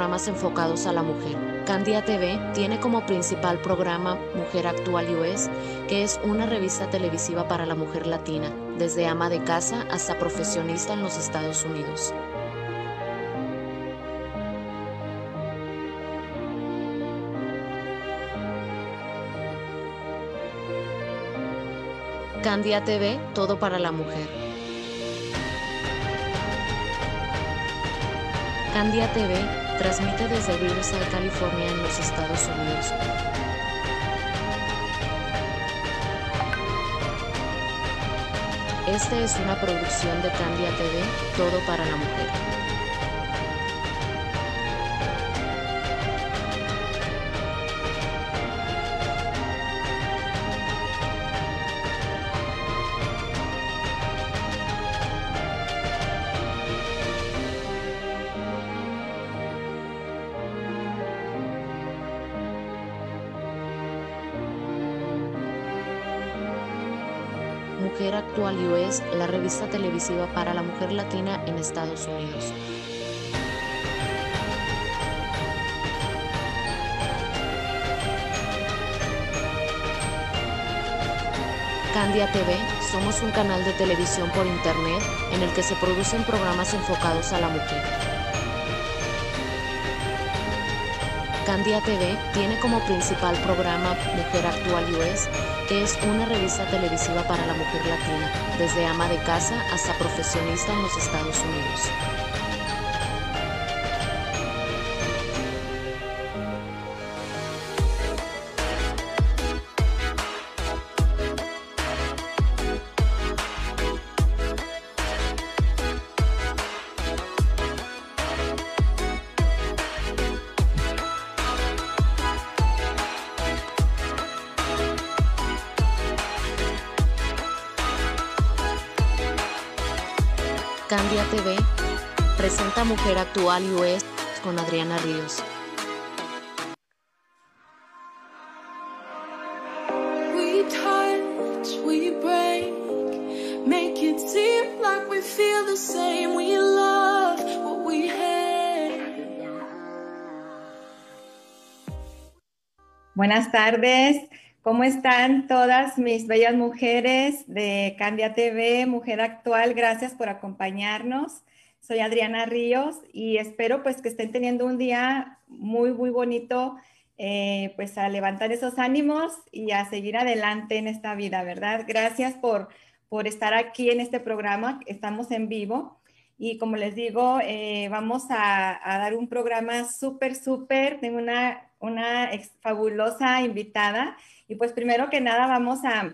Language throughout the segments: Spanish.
programas enfocados a la mujer. Candia TV tiene como principal programa Mujer Actual US, que es una revista televisiva para la mujer latina, desde ama de casa hasta profesionista en los Estados Unidos. Candia TV, todo para la mujer. Candia TV transmite desde Riverside, California, en los Estados Unidos. Esta es una producción de Candia TV, todo para la. Mujer la revista televisiva para la mujer latina en Estados Unidos. Candia TV, somos un canal de televisión por internet en el que se producen programas enfocados a la mujer. Candia TV tiene como principal programa Mujer Actual US, que es una revista televisiva para la mujer latina, desde ama de casa hasta profesionista en los Estados Unidos. Candia TV presenta Mujer Actual US con Adriana Ríos. We touch, we break, make it seem like we feel the same. We love what we hate. Buenas tardes, ¿cómo están todas mis bellas mujeres de Candia TV, Mujer Actual? Gracias por acompañarnos. Soy Adriana Ríos y espero pues que estén teniendo un día muy, muy bonito, eh, pues a levantar esos ánimos y a seguir adelante en esta vida, ¿verdad? Gracias por, por estar aquí en este programa, estamos en vivo. Y como les digo, eh, vamos a, a dar un programa súper, súper. Tengo una, una fabulosa invitada. Y pues primero que nada vamos a,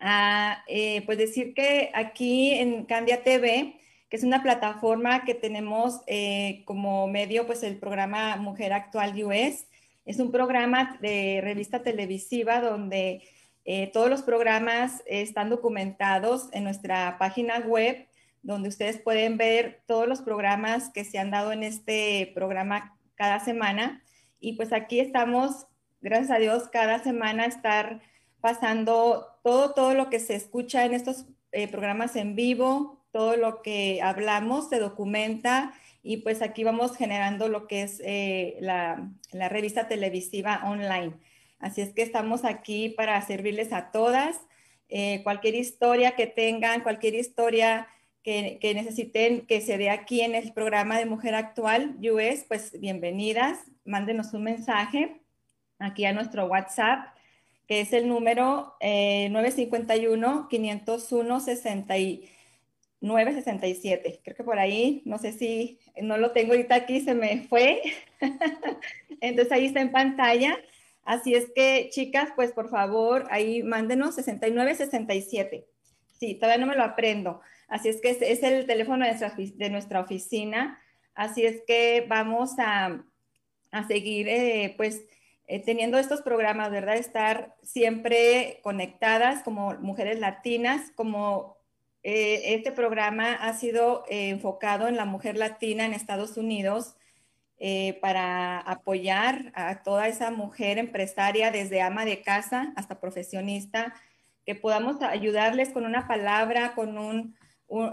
a, eh, pues decir que aquí en Candia TV, que es una plataforma que tenemos eh, como medio, pues el programa Mujer Actual US, es un programa de revista televisiva donde eh, todos los programas están documentados en nuestra página web donde ustedes pueden ver todos los programas que se han dado en este programa cada semana. Y pues aquí estamos, gracias a Dios, cada semana estar pasando todo, todo lo que se escucha en estos eh, programas en vivo, todo lo que hablamos se documenta y pues aquí vamos generando lo que es eh, la, revista televisiva online. Así es que estamos aquí para servirles a todas. Eh, cualquier historia que tengan, cualquier historia que, que, necesiten que se dé aquí en el programa de Mujer Actual US, pues bienvenidas. Mándenos un mensaje aquí a nuestro WhatsApp, que es el número eh, 951-501-6967. Creo que por ahí, no sé si no lo tengo ahorita aquí, se me fue. Entonces ahí está en pantalla. Así es que, chicas, pues por favor, ahí mándenos 6967. Sí, todavía no me lo aprendo. Así es que es, el teléfono de nuestra, de nuestra, oficina. Así es que vamos a, a seguir, eh, pues, eh, teniendo estos programas, ¿verdad? Estar siempre conectadas como mujeres latinas, como eh, este programa ha sido eh, enfocado en la mujer latina en Estados Unidos para apoyar a toda esa mujer empresaria, desde ama de casa hasta profesionista, que podamos ayudarles con una palabra, con un,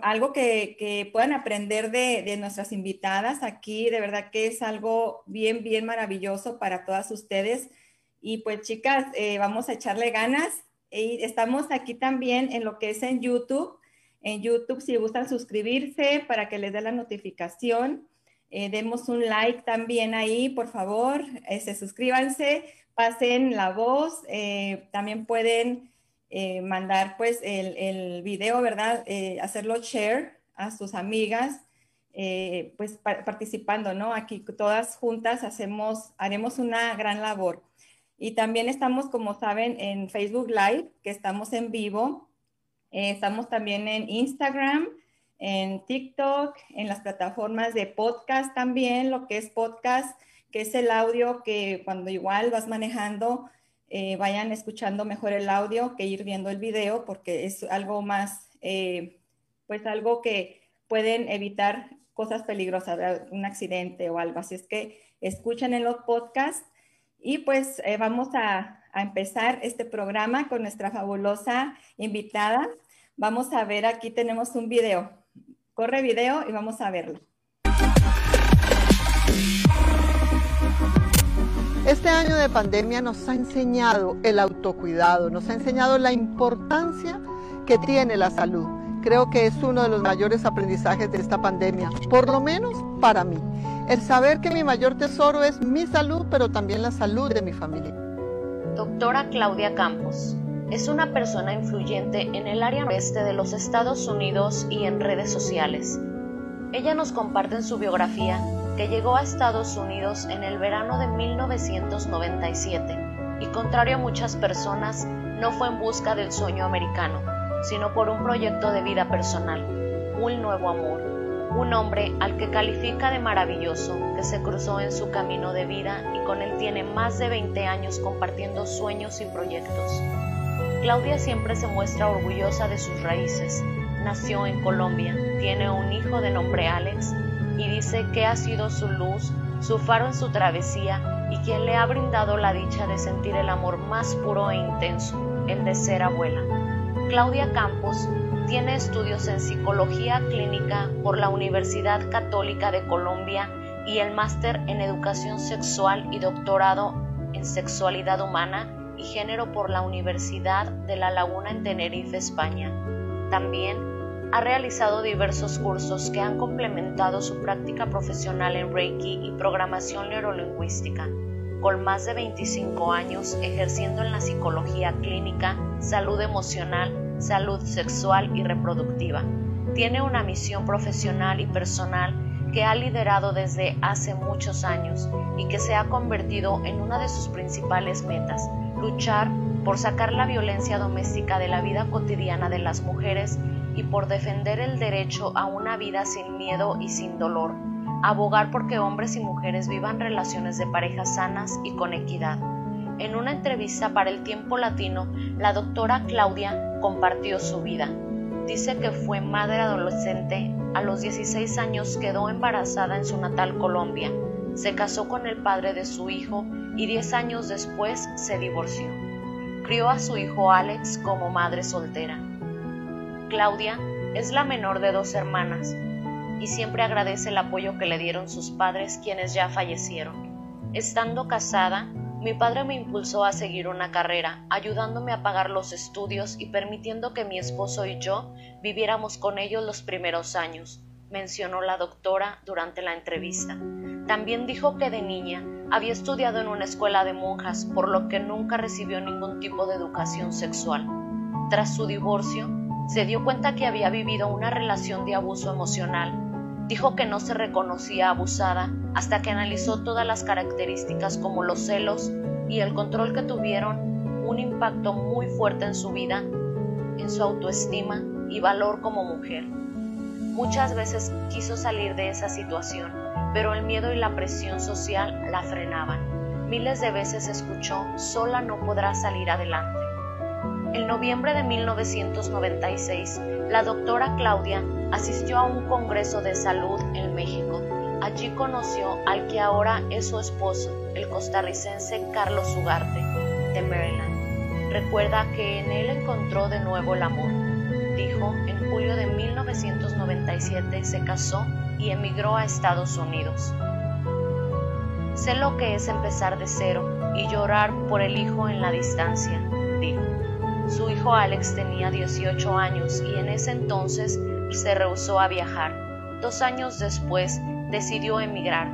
algo que, puedan aprender de, nuestras invitadas aquí. De verdad que es algo bien, bien maravilloso para todas ustedes. Y pues chicas, eh, vamos a echarle ganas. Y estamos aquí también en lo que es en YouTube. En YouTube, si gustan suscribirse para que les dé la notificación. Eh, demos un like también ahí, por favor. Eh, se suscríbanse, pasen la voz. también pueden eh, mandar pues el, el video, ¿verdad? Eh, hacerlo share a sus amigas, eh, pues participando, ¿no? Aquí todas juntas hacemos, haremos una gran labor. Y también estamos, como saben, en Facebook Live, que estamos en vivo. estamos también en Instagram, en TikTok, en las plataformas de podcast también, lo que es podcast, que es el audio que cuando igual vas manejando, eh, vayan escuchando mejor el audio que ir viendo el video porque es algo más, eh, pues algo que pueden evitar cosas peligrosas, un accidente o algo. Así es que escuchen en los podcasts y pues eh, vamos a, a empezar este programa con nuestra fabulosa invitada. Vamos a ver, aquí tenemos un video. Corre video y vamos a verlo. Este año de pandemia nos ha enseñado el autocuidado, nos ha enseñado la importancia que tiene la salud. Creo que es uno de los mayores aprendizajes de esta pandemia, por lo menos para mí. El saber que mi mayor tesoro es mi salud, pero también la salud de mi familia. Doctora Claudia Campos es una persona influyente en el área oeste de los Estados Unidos y en redes sociales. Ella nos comparte en su biografía que llegó a Estados Unidos en el verano de 1997 y contrario a muchas personas, no fue en busca del sueño americano, sino por un proyecto de vida personal, un nuevo amor, un hombre al que califica de maravilloso, que se cruzó en su camino de vida y con él tiene más de 20 años compartiendo sueños y proyectos. Claudia siempre se muestra orgullosa de sus raíces. Nació en Colombia, tiene un hijo de nombre Alex y dice que ha sido su luz, su faro en su travesía y quien le ha brindado la dicha de sentir el amor más puro e intenso, el de ser abuela. Claudia Campos tiene estudios en psicología clínica por la Universidad Católica de Colombia y el máster en educación sexual y doctorado en sexualidad humana y género por la Universidad de La Laguna en Tenerife, España. También ha realizado diversos cursos que han complementado su práctica profesional en Reiki y programación neurolingüística, con más de 25 años ejerciendo en la psicología clínica, salud emocional, salud sexual y reproductiva. Tiene una misión profesional y personal que ha liderado desde hace muchos años y que se ha convertido en una de sus principales metas, luchar por sacar la violencia doméstica de la vida cotidiana de las mujeres y por defender el derecho a una vida sin miedo y sin dolor, abogar porque hombres y mujeres vivan relaciones de pareja sanas y con equidad. En una entrevista para el Tiempo Latino, la doctora Claudia compartió su vida. Dice que fue madre adolescente, a los 16 años quedó embarazada en su natal Colombia, se casó con el padre de su hijo y 10 años después se divorció. Crió a su hijo Alex como madre soltera. Claudia es la menor de dos hermanas y siempre agradece el apoyo que le dieron sus padres quienes ya fallecieron. Estando casada, mi padre me impulsó a seguir una carrera, ayudándome a pagar los estudios y permitiendo que mi esposo y yo viviéramos con ellos los primeros años, mencionó la doctora durante la entrevista. También dijo que de niña había estudiado en una escuela de monjas, por lo que nunca recibió ningún tipo de educación sexual. Tras su divorcio, se dio cuenta que había vivido una relación de abuso emocional. Dijo que no se reconocía abusada hasta que analizó todas las características como los celos y el control que tuvieron un impacto muy fuerte en su vida, en su autoestima y valor como mujer. Muchas veces quiso salir de esa situación, pero el miedo y la presión social la frenaban. Miles de veces escuchó, sola no podrá salir adelante. En noviembre de 1996, la doctora Claudia asistió a un congreso de salud en México. Allí conoció al que ahora es su esposo, el costarricense Carlos Ugarte, de Maryland. Recuerda que en él encontró de nuevo el amor. Dijo en julio de 1997 se casó y emigró a Estados Unidos. Sé lo que es empezar de cero y llorar por el hijo en la distancia, dijo. Su hijo Alex tenía 18 años y en ese entonces se rehusó a viajar. Dos años después decidió emigrar.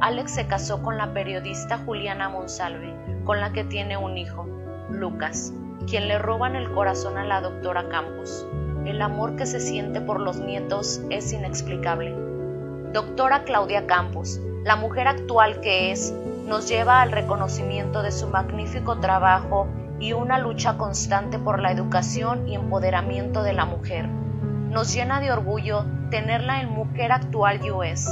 Alex se casó con la periodista Juliana Monsalve, con la que tiene un hijo, Lucas, quien le roban el corazón a la doctora Campos. El amor que se siente por los nietos es inexplicable. Doctora Claudia Campos, la mujer actual que es, nos lleva al reconocimiento de su magnífico trabajo y una lucha constante por la educación y empoderamiento de la mujer. Nos llena de orgullo tenerla en Mujer Actual US.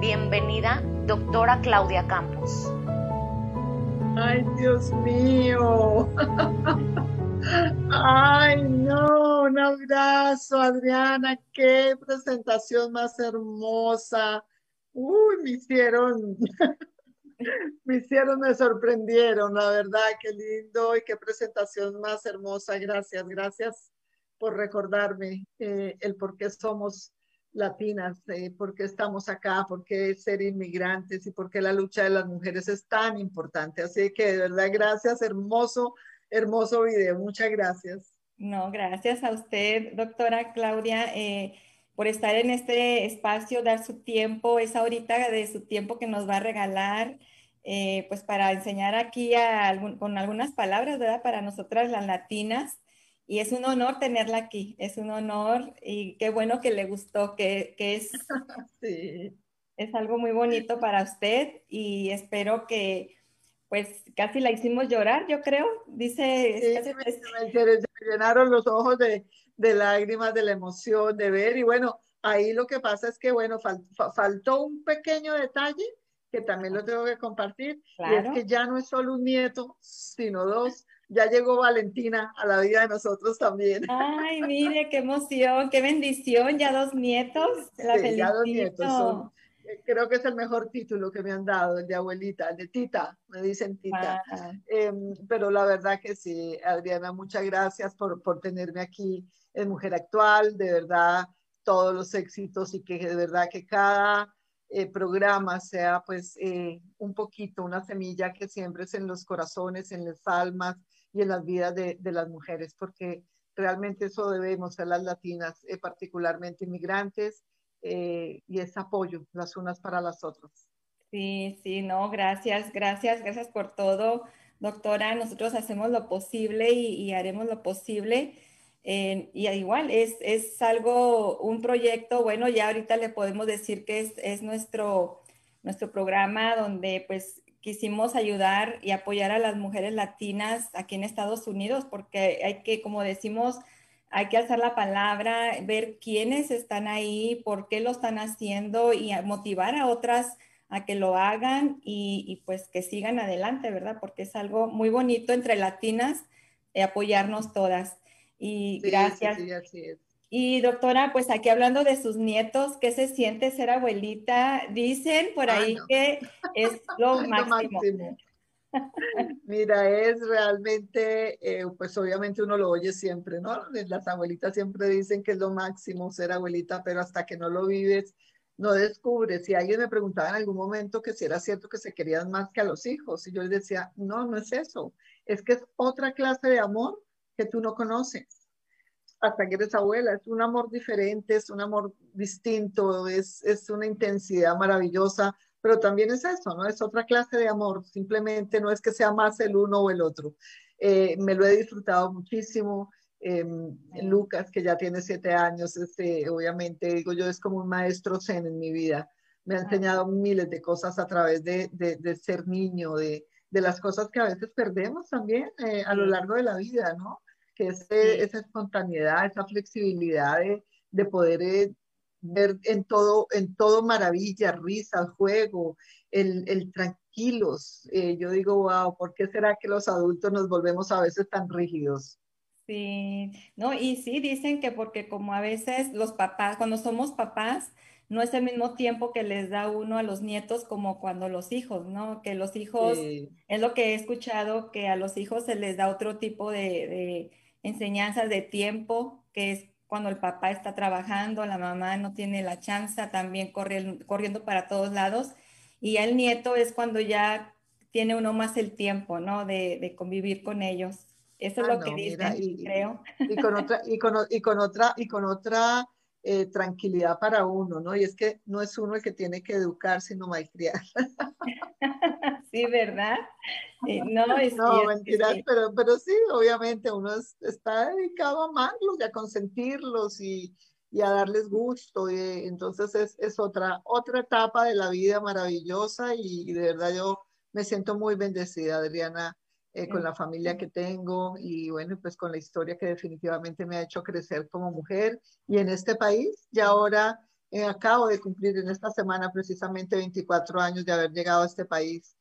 Bienvenida, doctora Claudia Campos. Ay, Dios mío. Ay, no, un abrazo, Adriana. Qué presentación más hermosa. Uy, me hicieron me hicieron, me sorprendieron, la verdad, qué lindo y qué presentación más hermosa. Gracias, gracias por recordarme eh, el por qué somos latinas, eh, por qué estamos acá, por qué ser inmigrantes y por qué la lucha de las mujeres es tan importante. Así que de verdad, gracias, hermoso, hermoso video. Muchas gracias. No, gracias a usted, doctora Claudia. Eh, por estar en este espacio, dar su tiempo, esa ahorita de su tiempo que nos va a regalar, eh, pues para enseñar aquí con algunas palabras, ¿verdad? Para nosotras las latinas. Y es un honor tenerla aquí, es un honor y qué bueno que le gustó, que, que es, es algo muy bonito para usted y espero que pues casi la hicimos llorar, yo creo, dice. Sí, me, llenaron los ojos de, de lágrimas, de la emoción, de ver. Y bueno, ahí lo que pasa es que, bueno, faltó un pequeño detalle que también lo tengo que compartir, y es que ya no es solo un nieto, sino dos. Ya llegó Valentina a la vida de nosotros también. Ay, mire, qué emoción, qué bendición, ya dos nietos. La sí, ya dos nietos. Eh, creo que es el mejor título que me han dado, el de abuelita, el de tita, me dicen tita. Em, pero la verdad que sí, Adriana, muchas gracias por, por tenerme aquí en Mujer Actual, de verdad, todos los éxitos y que de verdad que cada eh, programa sea pues eh, un poquito, una semilla que siembres en los corazones, en las almas y en las vidas de, las mujeres, porque realmente eso debemos ser las latinas, eh, particularmente inmigrantes, y ese apoyo las unas para las otras. Sí, sí, no, gracias, gracias, gracias por todo, doctora. Nosotros hacemos lo posible y haremos lo posible y igual, es, es, algo, un proyecto, bueno, ya ahorita le podemos decir que es, es, nuestro, nuestro programa donde pues quisimos ayudar y apoyar a las mujeres latinas aquí en Estados Unidos, porque hay que, como decimos, hay que alzar la palabra, ver quiénes están ahí, por qué lo están haciendo y motivar a otras a que lo hagan y, y pues que sigan adelante, ¿verdad? Porque es algo muy bonito entre latinas, eh, apoyarnos todas. Y gracias. Y doctora, pues aquí hablando de sus nietos, ¿qué se siente ser abuelita? Dicen por ah, ahí que es lo, máximo. Mira, es realmente, eh, pues obviamente uno lo oye siempre, ¿no? Las abuelitas siempre dicen que es lo máximo ser abuelita, pero hasta que no lo vives, no descubres. Si alguien me preguntaba en algún momento que si era cierto que se querían más que a los hijos, y yo les decía, no, no es eso, es que es otra clase de amor que tú no conoces hasta que eres abuela. Es un amor diferente, es un amor distinto, es, es una intensidad maravillosa, pero también es eso, ¿no? Es otra clase de amor, simplemente no es que sea más el uno o el otro. Eh, me lo he disfrutado muchísimo. Em, Lucas, que ya tiene siete años, este, obviamente, digo yo, es como un maestro zen en mi vida. Me ha enseñado miles de cosas a través de, de, de ser niño, de, de las cosas que a veces perdemos también eh, a lo largo de la vida, ¿no? Que es esa espontaneidad, esa flexibilidad de, de poder eh, ver en todo, en todo maravilla, risa, juego, el, el tranquilos. Eh, yo digo, wow, ¿por qué será que los adultos nos volvemos a veces tan rígidos? Sí, no, y sí, dicen que porque como a veces los papás, cuando somos papás, no es el mismo tiempo que les da uno a los nietos como cuando los hijos, ¿no? Que los hijos, es lo que he escuchado, que a los hijos se les da otro tipo de, enseñanzas de tiempo, que es cuando el papá está trabajando, la mamá no tiene la chance, también corriendo, corriendo para todos lados. Y el nieto es cuando ya tiene uno más el tiempo, ¿no? De, convivir con ellos. Eso es ah, lo que dicen, creo. Y con otra, y con, y con otra, y con otra eh, tranquilidad para uno, ¿no? Y es que no es uno el que tiene que educar, sino malcriar. sí, ¿verdad? Eh, no, es no mentiras, Pero, pero sí, obviamente uno está dedicado a amarlos y a consentirlos y, y a darles gusto. Y, entonces es, es, otra, otra etapa de la vida maravillosa y de verdad yo me siento muy bendecida, Adriana, eh, con la familia que tengo y bueno, pues con la historia que definitivamente me ha hecho crecer como mujer y en este país. Y ahora eh, acabo de cumplir en esta semana precisamente 24 años de haber llegado a este país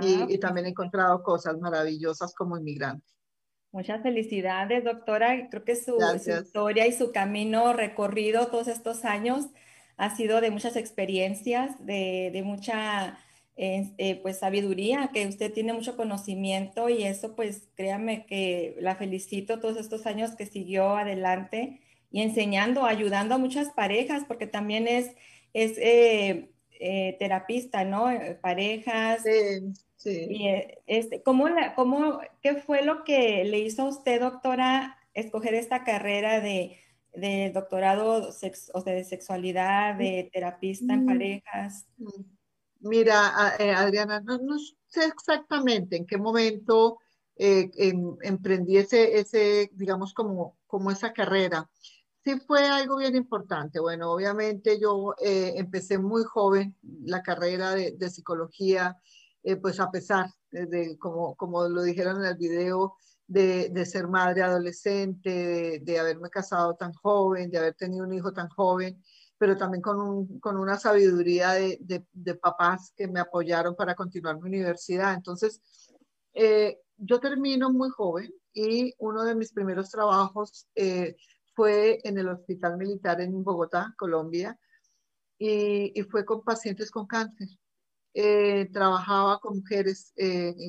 y, también he encontrado cosas maravillosas como inmigrante. Muchas felicidades, doctora. Creo que su, historia y su camino recorrido todos estos años ha sido de muchas experiencias, de, de mucha eh, pues sabiduría, que usted tiene mucho conocimiento y eso pues créame que la felicito todos estos años que siguió adelante y enseñando, ayudando a muchas parejas, porque también es, es eh, eh, terapista, ¿no? Parejas. Sí, sí. Y, este, ¿cómo la, cómo, ¿Qué fue lo que le hizo a usted, doctora, escoger esta carrera de, de doctorado o de sexualidad, de terapista en mm. parejas? Mm. Mira, eh, Adriana, no, sé exactamente en qué momento eh, em, emprendí ese, digamos, como, como esa carrera. Sí fue algo bien importante. Bueno, obviamente yo eh, empecé muy joven la carrera de, psicología, pues a pesar de, como, como lo dijeron en el video, de, ser madre adolescente, de, de, haberme casado tan joven, de haber tenido un hijo tan joven pero también con, con una sabiduría de, de, papás que me apoyaron para continuar mi universidad. Entonces, eh, yo termino muy joven y uno de mis primeros trabajos eh, fue en el Hospital Militar en Bogotá, Colombia, y, y fue con pacientes con cáncer. Eh, trabajaba con mujeres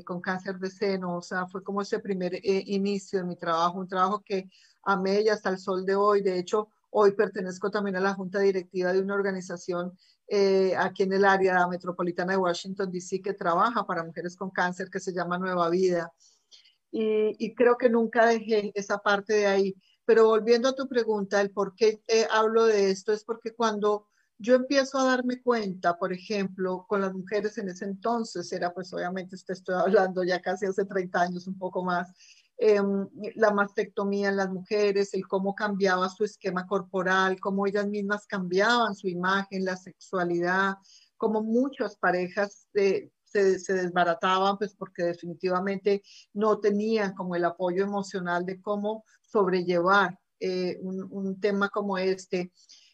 con cáncer de seno, o sea, fue como ese primer inicio de mi trabajo, un trabajo que amé y hasta el sol de hoy. De hecho, Hoy pertenezco también a la junta directiva de una organización eh, aquí en el área metropolitana de Washington, D.C., que trabaja para mujeres con cáncer, que se llama Nueva Vida. Y, creo que nunca dejé esa parte de ahí. Pero volviendo a tu pregunta, el por qué eh, hablo de esto es porque cuando yo empiezo a darme cuenta, por ejemplo, con las mujeres en ese entonces, era pues obviamente, te estoy hablando ya casi hace 30 años, un poco más, Em, la mastectomía en las mujeres, el cómo cambiaba su esquema corporal, cómo ellas mismas cambiaban su imagen, la sexualidad, cómo muchas parejas se, desbarataban, pues porque definitivamente no tenían como el apoyo emocional de cómo sobrellevar eh, un, tema como este.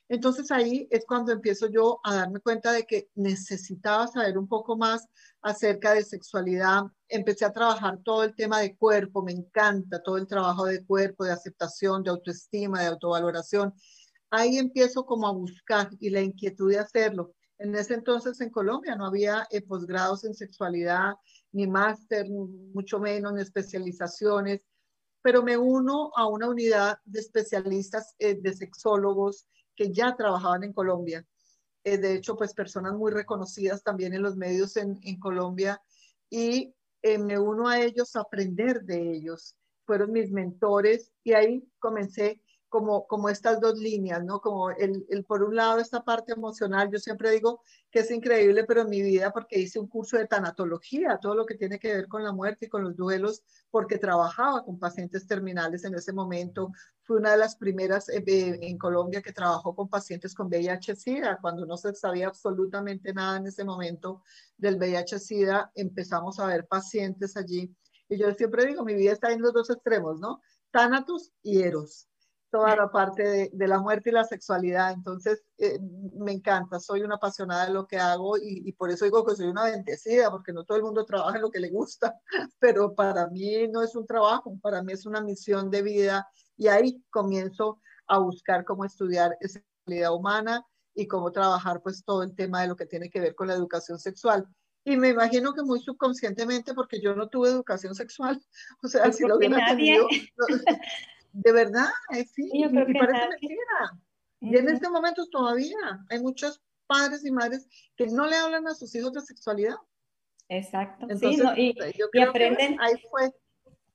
Entonces ahí es cuando empiezo yo a darme cuenta de que necesitaba saber un poco más acerca de sexualidad. Empecé a trabajar todo el tema de cuerpo, me encanta todo el trabajo de cuerpo, de aceptación, de autoestima, de autovaloración. Ahí empiezo como a buscar y la inquietud de hacerlo. En ese entonces en Colombia no había eh, posgrados en sexualidad, ni máster, mucho menos, ni especializaciones, pero me uno a una unidad de especialistas, eh, de sexólogos, que ya trabajaban en Colombia. Eh, de hecho, pues personas muy reconocidas también en los medios en, Colombia y eh, me uno a ellos a aprender de ellos. Fueron mis mentores y ahí comencé como, como estas dos líneas, ¿no? Como el, el, por un lado esta parte emocional, yo siempre digo que es increíble, pero en mi vida porque hice un curso de tanatología, todo lo que tiene que ver con la muerte y con los duelos, porque trabajaba con pacientes terminales en ese momento. Fui una de las primeras eh, en Colombia que trabajó con pacientes con VIH-Sida, cuando no se sabía absolutamente nada en ese momento del VIH-Sida, empezamos a ver pacientes allí. Y yo siempre digo, mi vida está en los dos extremos, ¿no? Thanatos y Eros toda la parte de, la muerte y la sexualidad. Entonces, eh, me encanta, soy una apasionada de lo que hago y, por eso digo que soy una bendecida, porque no todo el mundo trabaja en lo que le gusta, pero para mí no es un trabajo, para mí es una misión de vida y ahí comienzo a buscar cómo estudiar sexualidad humana y cómo trabajar pues todo el tema de lo que tiene que ver con la educación sexual. Y me imagino que muy subconscientemente, porque yo no tuve educación sexual, o sea, si lo hubiera tenido, De verdad, eh, sí, y, parece mentira. Y en este momento todavía hay muchos padres y madres que no le hablan a sus hijos de sexualidad. Exacto. sí, y, aprenden. ahí fue.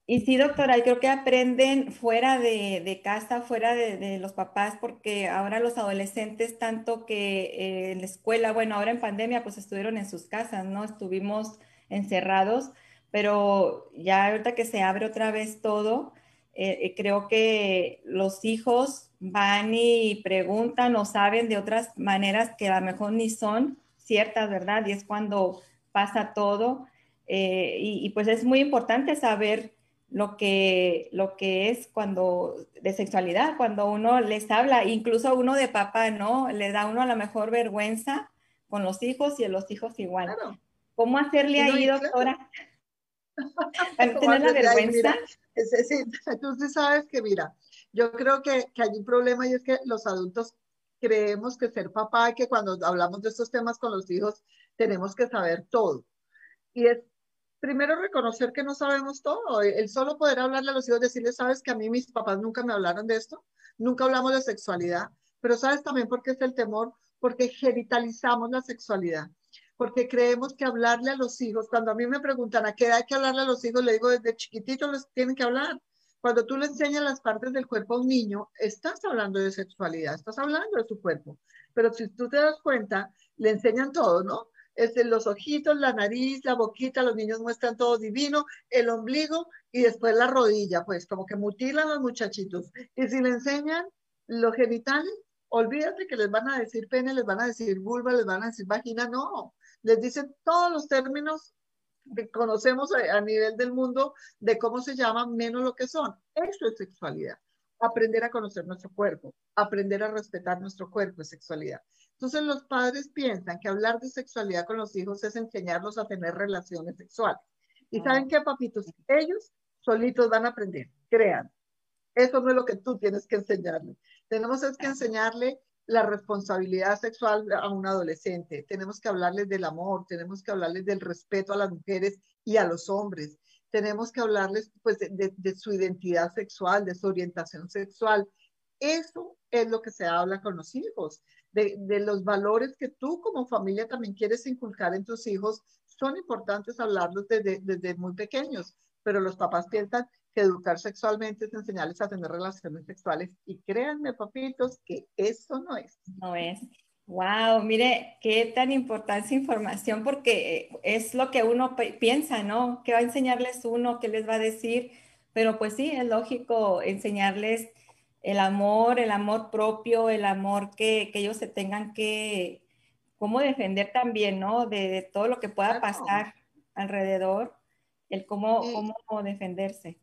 Y sí, doctora, creo que aprenden fuera de, casa, fuera de, los papás, porque ahora los adolescentes, tanto que eh, en la escuela, bueno, ahora en pandemia, pues estuvieron en sus casas, ¿no? Estuvimos encerrados, pero ya ahorita que se abre otra vez todo, eh, eh, creo que los hijos van y preguntan o saben de otras maneras que a lo mejor ni son ciertas, ¿verdad? Y es cuando pasa todo. y, pues es muy importante saber lo que, lo que es cuando de sexualidad, cuando uno les habla, incluso uno de papá, ¿no? Le da uno a la mejor vergüenza con los hijos y a los hijos igual. ¿Cómo hacerle ahí, doctora? Para tener la vergüenza. sí, entonces sabes que, mira, yo creo que, que hay un problema y es que los adultos creemos que ser papá y que cuando hablamos de estos temas con los hijos tenemos que saber todo. Y es primero reconocer que no sabemos todo. El solo poder hablarle a los hijos, decirles, sabes que a mí mis papás nunca me hablaron de esto, nunca hablamos de sexualidad, pero sabes también por qué es el temor, porque genitalizamos la sexualidad, porque creemos que hablarle a los hijos, cuando a mí me preguntan a qué edad hay que hablarle a los hijos, le digo desde chiquititos les tienen que hablar. Cuando tú le enseñas las partes del cuerpo a un niño, estás hablando de sexualidad, estás hablando de su cuerpo. Pero si tú te das cuenta, le enseñan todo, ¿no? este, los ojitos, la nariz, la boquita, los niños muestran todo divino, el ombligo y después la rodilla, pues como que mutilan los muchachitos. Y si le enseñan los genitales, olvídate que les van a decir pene, les van a decir vulva, les van a decir vagina, no. Les dicen todos los términos que conocemos a, a nivel del mundo de cómo se llaman, menos lo que son. Eso es sexualidad. Aprender a conocer nuestro cuerpo, aprender a respetar nuestro cuerpo es sexualidad. Entonces los padres piensan que hablar de sexualidad con los hijos es enseñarlos a tener relaciones sexuales. ¿Y ah. saben qué, papitos? Ellos solitos van a aprender, crean. Eso no es lo que tú tienes que enseñarle. Tenemos es que enseñarle la responsabilidad sexual a un adolescente. Tenemos que hablarles del amor, tenemos que hablarles del respeto a las mujeres y a los hombres. Tenemos que hablarles pues, de, de su identidad sexual, de su orientación sexual. Eso es lo que se habla con los hijos de, los valores que tú como familia también quieres inculcar en tus hijos, son importantes hablarlos desde, desde muy pequeños, pero los papás piensan que educar sexualmente es enseñarles a tener relaciones sexuales y créanme, papitos, que eso no es. No es. Wow, mire, qué tan importante esa información porque es lo que uno piensa, ¿no? ¿Qué va a enseñarles uno? ¿Qué les va a decir? Pero pues sí, es lógico enseñarles el amor, el amor propio, el amor que, ellos se tengan que, cómo defender también, ¿no? De, todo lo que pueda pasar alrededor, el cómo, cómo defenderse.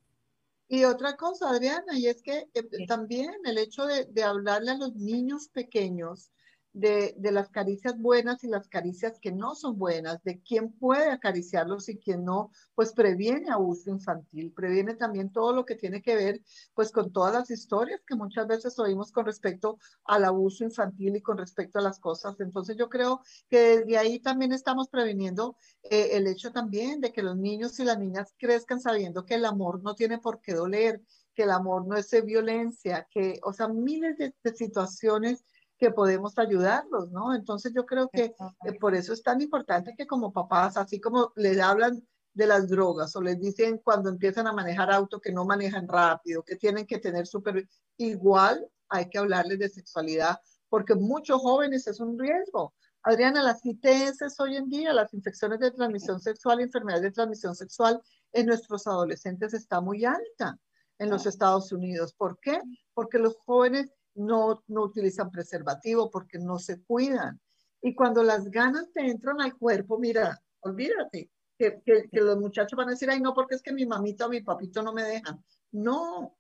Y otra cosa, Adriana, y es que eh, también el hecho de, de, hablarle a los niños pequeños de, las caricias buenas y las caricias que no son buenas, de quién puede acariciarlos y quién no, pues previene abuso infantil, previene también todo lo que tiene que ver pues con todas las historias que muchas veces oímos con respecto al abuso infantil y con respecto a las cosas. Entonces yo creo que desde ahí también estamos previniendo eh, el hecho también de que los niños y las niñas crezcan sabiendo que el amor no tiene por qué doler, que el amor no es violencia, que, o sea, miles de situaciones que podemos ayudarlos, ¿no? Entonces yo creo que por eso es tan importante que como papás, así como les hablan de las drogas o les dicen cuando empiezan a manejar auto que no manejan rápido, que tienen que tener súper, igual hay que hablarles de sexualidad porque muchos jóvenes es un riesgo. Adriana, las ITS hoy en día, las infecciones de transmisión sexual, enfermedades de transmisión sexual en nuestros adolescentes está muy alta en los Estados Unidos. ¿Por qué? Porque los jóvenes no, no utilizan preservativo porque no se cuidan. Y cuando las ganas te entran al cuerpo, mira, olvídate, que, que, los muchachos van a decir, ay, no, porque es que mi mamita o mi papito no me dejan. No,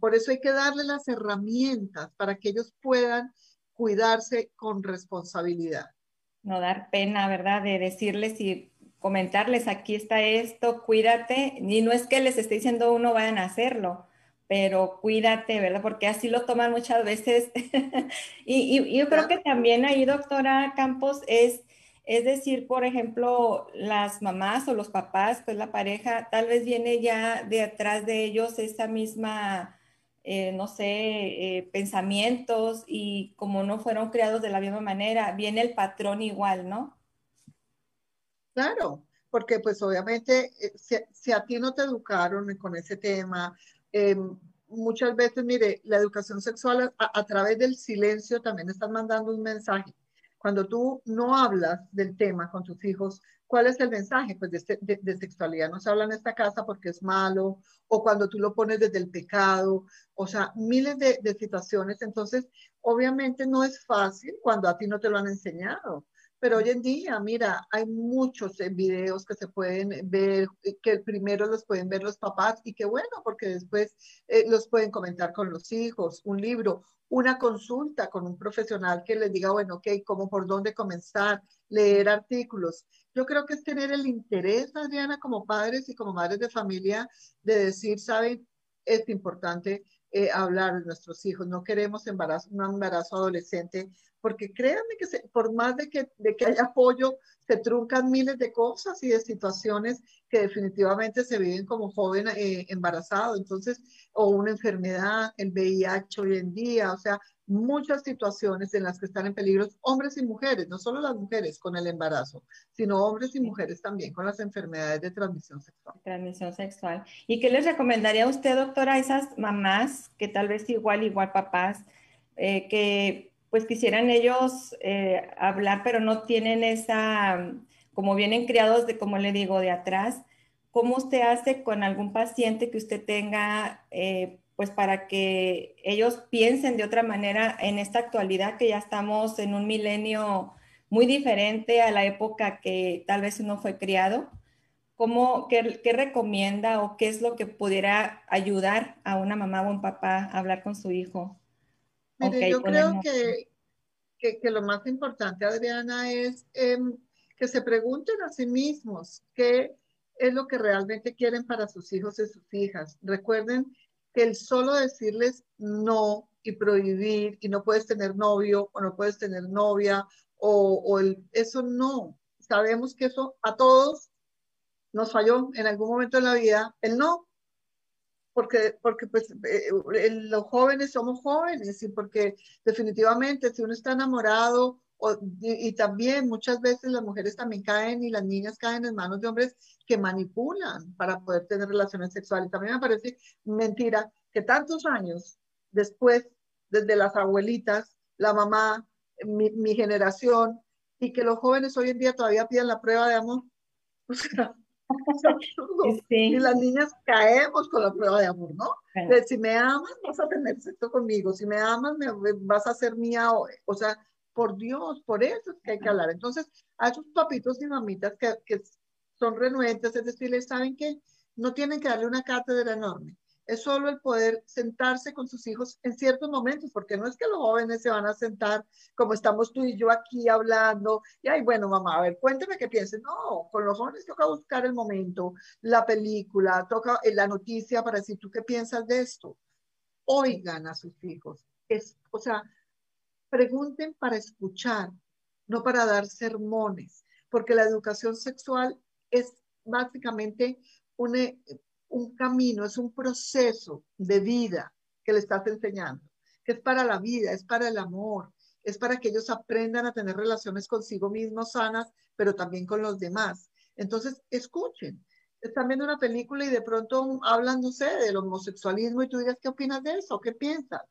por eso hay que darle las herramientas para que ellos puedan cuidarse con responsabilidad. No dar pena, ¿verdad? De decirles y comentarles, aquí está esto, cuídate. Y no es que les esté diciendo uno vayan a hacerlo, pero cuídate, ¿verdad? Porque así lo toman muchas veces. y, yo creo que también ahí, doctora Campos, es, es decir, por ejemplo, las mamás o los papás, pues la pareja, tal vez viene ya de atrás de ellos esa misma eh, no sé, eh, pensamientos y como no fueron creados de la misma manera, viene el patrón igual, ¿no? Claro, porque pues obviamente eh, si, a ti no te educaron con ese tema, em, muchas veces, mire, la educación sexual a, través del silencio también están mandando un mensaje. Cuando tú no hablas del tema con tus hijos, ¿cuál es el mensaje? Pues de, de, sexualidad no se habla en esta casa porque es malo, o cuando tú lo pones desde el pecado, o sea, miles de, de situaciones. Entonces, obviamente no es fácil cuando a ti no te lo han enseñado. Pero hoy en día, mira, hay muchos eh, videos que se pueden ver, eh, que primero los pueden ver los papás y qué bueno, porque después eh, los pueden comentar con los hijos, un libro, una consulta con un profesional que les diga, bueno, ok, ¿cómo por dónde comenzar? Leer artículos. Yo creo que es tener el interés, Adriana, como padres y como madres de familia, de decir, ¿saben? Es importante hablar de nuestros hijos. No queremos embarazo, un embarazo adolescente porque créanme que por más de que, de que haya apoyo, se truncan miles de cosas y de situaciones que definitivamente se viven como joven eh, embarazado, entonces, o una enfermedad, el VIH hoy en día, o sea, muchas situaciones en las que están en peligro hombres y mujeres, no solo las mujeres con el embarazo, sino hombres y mujeres también con las enfermedades de transmisión sexual. Transmisión sexual. ¿Y qué les recomendaría a usted, doctora, a esas mamás que tal vez igual, igual papás, eh, que pues quisieran ellos eh, hablar, pero no tienen esa, como vienen criados de, como le digo, de atrás, ¿cómo usted hace con algún paciente que usted tenga, eh, pues para que ellos piensen de otra manera en esta actualidad que ya estamos en un milenio muy diferente a la época que tal vez uno fue criado? ¿Cómo, qué, qué, recomienda o qué es lo que pudiera ayudar a una mamá o un papá a hablar con su hijo? Mire, yo creo que, que, lo más importante, Adriana, es em, que se pregunten a sí mismos qué es lo que realmente quieren para sus hijos y sus hijas. Recuerden que el solo decirles no y prohibir y no puedes tener novio o no puedes tener novia o, o el, eso no. Sabemos que eso a todos nos falló en algún momento de la vida, el no porque, porque pues eh, los jóvenes somos jóvenes y porque definitivamente si uno está enamorado y, también muchas veces las mujeres también caen y las niñas caen en manos de hombres que manipulan para poder tener relaciones sexuales. También me parece mentira que tantos años después, desde las abuelitas, la mamá, mi, mi generación, y que los jóvenes hoy en día todavía piden la prueba de amor. O sea, Y las niñas caemos con la prueba de amor, ¿no? si me amas, vas a tener sexo conmigo. Si me amas, me, vas a ser mía. O, sea, por Dios, por eso es que hay que hablar. Entonces, a esos papitos y mamitas que, que son renuentes, es decir, ¿saben que No tienen que darle una cátedra enorme es solo el poder sentarse con sus hijos en ciertos momentos, porque no es que los jóvenes se van a sentar como estamos tú y yo aquí hablando, y ay, bueno, mamá, a ver, cuénteme qué piensen. No, con los jóvenes toca buscar el momento, la película, toca eh, la noticia para decir, ¿tú qué piensas de esto? Oigan a sus hijos. Es, o sea, pregunten para escuchar, no para dar sermones, porque la educación sexual es básicamente una un camino, es un proceso de vida que le estás enseñando, que es para la vida, es para el amor, es para que ellos aprendan a tener relaciones consigo mismos sanas, pero también con los demás. Entonces, escuchen. Están viendo una película y de pronto hablan, no sé, del homosexualismo y tú digas, ¿qué opinas de eso? ¿Qué piensas?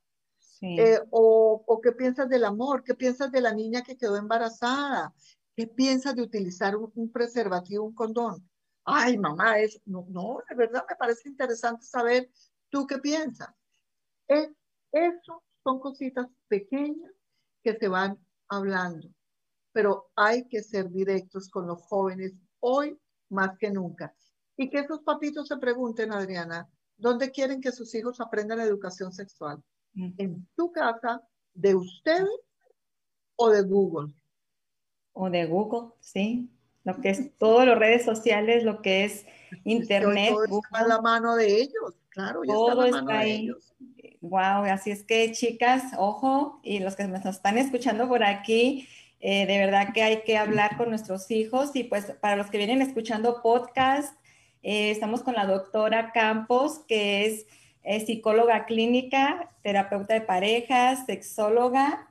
Eh, o, qué piensas del amor, qué piensas de la niña que quedó embarazada, qué piensas de utilizar un preservativo, un condón ay, mamá, es, no, no, de verdad me parece interesante saber tú qué piensas. Es, eso son cositas pequeñas que se van hablando, pero hay que ser directos con los jóvenes hoy más que nunca. Y que esos papitos se pregunten, Adriana, ¿dónde quieren que sus hijos aprendan educación sexual? ¿En tu casa, de ustedes o de Google? O de Google, sí lo que es todas las redes sociales, lo que es internet. Todo está a la mano de ellos, claro, todo está, ahí. Wow, así es que chicas, ojo, y los que nos están escuchando por aquí, eh, de verdad que hay que hablar con nuestros hijos y pues para los que vienen escuchando podcast, eh, estamos con la doctora Campos, que es es psicóloga clínica, terapeuta de parejas, sexóloga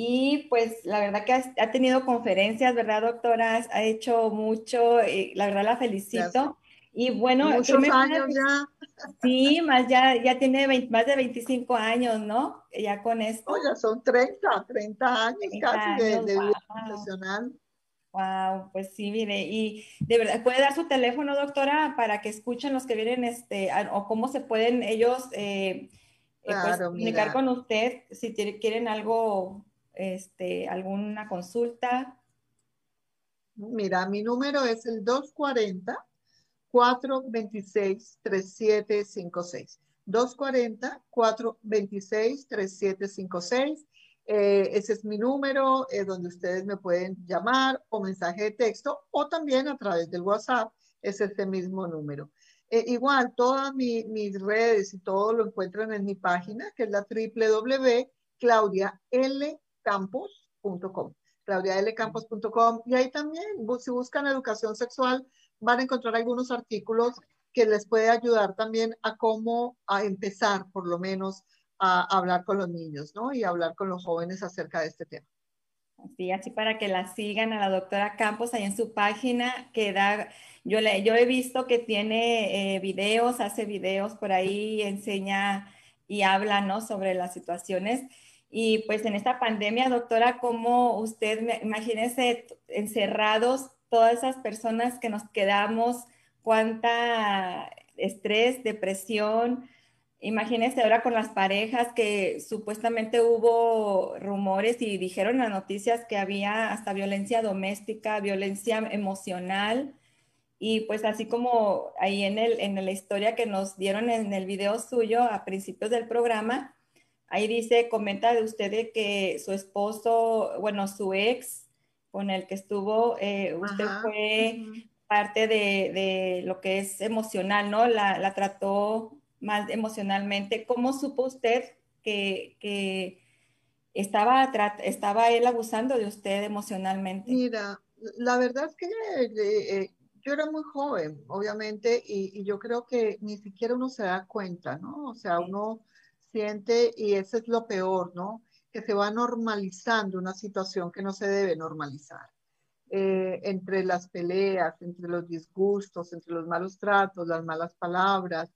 y pues la verdad que ha, tenido conferencias, ¿verdad, doctora? Ha hecho mucho, y la verdad la felicito. Y bueno, muchos años ya. Sí, más ya, ya tiene más de 25 años, ¿no? Ya con esto. ya son 30, 30 años casi de, vida profesional. Wow, pues sí, mire, y de verdad, ¿puede dar su teléfono, doctora, para que escuchen los que vienen, este, o cómo se pueden ellos eh, eh, pues, comunicar con usted si quieren algo este, alguna consulta? Mira, mi número es el 240-426-3756. 240-426-3756. Eh, ese es mi número eh, donde ustedes me pueden llamar o mensaje de texto o también a través del WhatsApp. Es este mismo número. Eh, igual, todas mis redes y todo lo encuentran en mi página, que es la www.claudial campus.com, claudialcampus.com. Y ahí también, si buscan educación sexual, van a encontrar algunos artículos que les puede ayudar también a cómo a empezar, por lo menos, a, hablar con los niños, ¿no? Y hablar con los jóvenes acerca de este tema. Así, así para que la sigan a la doctora Campos ahí en su página, que da, yo, le, yo he visto que tiene eh, videos, hace videos por ahí, enseña y habla, ¿no? Sobre las situaciones y pues en esta pandemia, doctora, ¿cómo usted, imagínese encerrados, todas esas personas que nos quedamos, cuánta estrés, depresión, imagínese ahora con las parejas que supuestamente hubo rumores y dijeron las noticias que había hasta violencia doméstica, violencia emocional. Y pues así como ahí en, el, en la historia que nos dieron en el video suyo a principios del programa, Ahí dice, comenta de usted que su esposo, bueno, su ex con el que estuvo, eh, usted fue parte de, lo que es emocional, ¿no? La, trató más emocionalmente. ¿Cómo supo usted que, estaba, estaba él abusando de usted emocionalmente? Mira, la verdad es que eh, eh, yo era muy joven, obviamente, y, y, yo creo que ni siquiera uno se da cuenta, ¿no? O sea, uno siente y eso es lo peor, ¿no? Que se va normalizando una situación que no se debe normalizar. Eh, entre las peleas, entre los disgustos, entre los malos tratos, las malas palabras,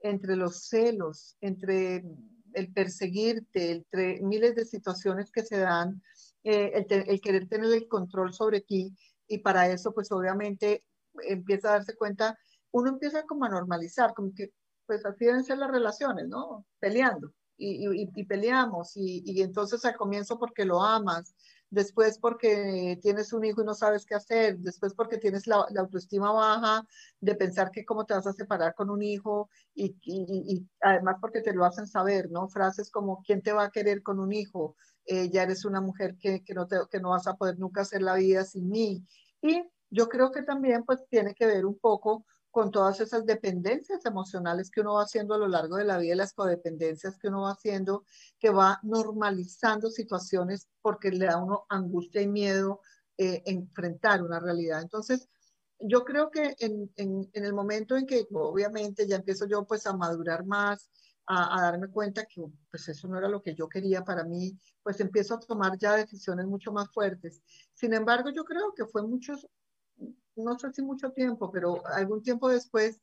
entre los celos, entre el perseguirte, entre miles de situaciones que se dan, eh, el, el, querer tener el control sobre ti y para eso pues obviamente empieza a darse cuenta, uno empieza como a normalizar, como que pues así deben ser las relaciones, ¿no? Peleando. Y, y, peleamos, y, y, entonces al comienzo porque lo amas, después porque tienes un hijo y no sabes qué hacer, después porque tienes la, autoestima baja de pensar que cómo te vas a separar con un hijo y, y, además porque te lo hacen saber, ¿no? Frases como, ¿quién te va a querer con un hijo? Eh, ya eres una mujer que, que, no te, que no vas a poder nunca hacer la vida sin mí. Y yo creo que también pues tiene que ver un poco con todas esas dependencias emocionales que uno va haciendo a lo largo de la vida, las codependencias que uno va haciendo, que va normalizando situaciones porque le da a uno angustia y miedo eh, enfrentar una realidad. Entonces, yo creo que en, en, el momento en que obviamente ya empiezo yo pues a madurar más, a, a, darme cuenta que pues eso no era lo que yo quería para mí, pues empiezo a tomar ya decisiones mucho más fuertes. Sin embargo, yo creo que fue muchos, no sé si mucho tiempo, pero algún tiempo después,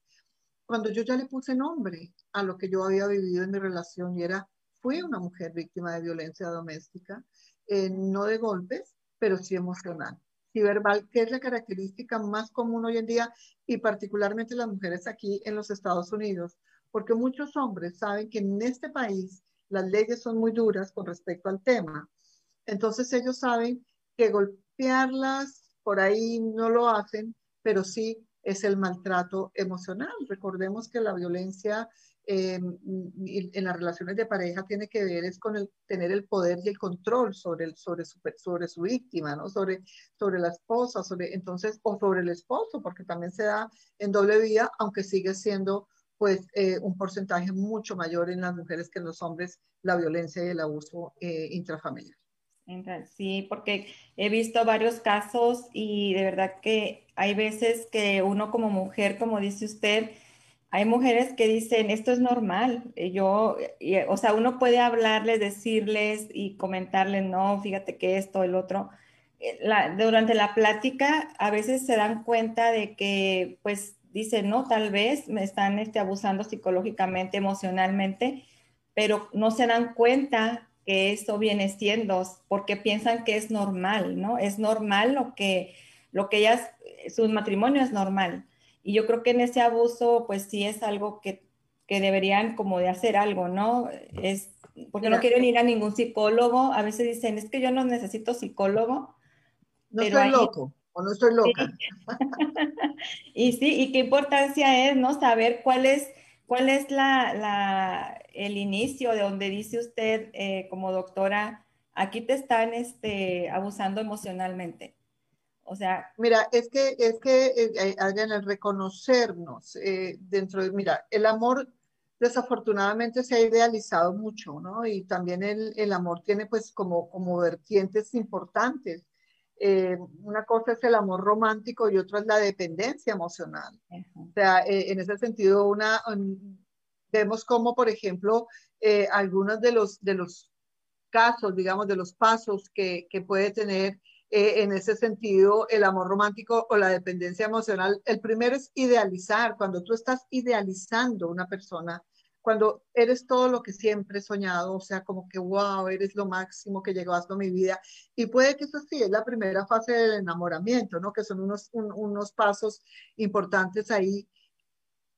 cuando yo ya le puse nombre a lo que yo había vivido en mi relación y era, fui una mujer víctima de violencia doméstica, eh, no de golpes, pero sí emocional. Y verbal, que es la característica más común hoy en día y particularmente las mujeres aquí en los Estados Unidos, porque muchos hombres saben que en este país las leyes son muy duras con respecto al tema. Entonces ellos saben que golpearlas, por ahí no lo hacen, pero sí es el maltrato emocional. Recordemos que la violencia eh, en las relaciones de pareja tiene que ver es con el tener el poder y el control sobre, sobre su víctima, ¿no? Sobre, sobre la esposa, sobre, entonces, o sobre el esposo, porque también se da en doble vía, aunque sigue siendo pues eh, un porcentaje mucho mayor en las mujeres que en los hombres la violencia y el abuso eh, intrafamiliar. Sí, porque he visto varios casos y de verdad que hay veces que uno como mujer, como dice usted, hay mujeres que dicen, esto es normal. Yo, o sea, uno puede hablarles, decirles y comentarles, no, fíjate que esto, el otro. Eh, durante la plática a veces se dan cuenta de que, pues, dicen, no, tal vez me están este, abusando psicológicamente, emocionalmente, pero no se dan cuenta que eso viene siendo, porque piensan que es normal, ¿no? Es normal lo que, lo que ellas, su matrimonio es normal y yo creo que en ese abuso, pues sí es algo que, que deberían como de hacer algo, ¿no? Es porque no quieren ir a ningún psicólogo. A veces dicen, es que yo no necesito psicólogo. No estoy loco o no estoy loca. y sí, y qué importancia es, ¿no? Saber cuál es, cuál es la, la el inicio de donde dice usted eh, como doctora, aquí te están este, abusando emocionalmente. O sea. Mira, es que, es que, eh, el reconocernos eh, dentro de, mira, el amor desafortunadamente se ha idealizado mucho, ¿no? Y también el, el amor tiene pues como, como vertientes importantes. Eh, una cosa es el amor romántico y otra es la dependencia emocional. O sea, en ese sentido, una, vemos como, por ejemplo, algunos de los, de los casos, digamos, de los pasos que, que puede tener eh, en ese sentido el amor romántico o la dependencia emocional. El primero es idealizar, cuando tú estás idealizando una persona, cuando eres todo lo que siempre he soñado, o sea, como que, wow, eres lo máximo que llegó hasta mi vida. Y puede que eso sí es la primera fase del enamoramiento, ¿no? Que son unos, unos pasos importantes ahí.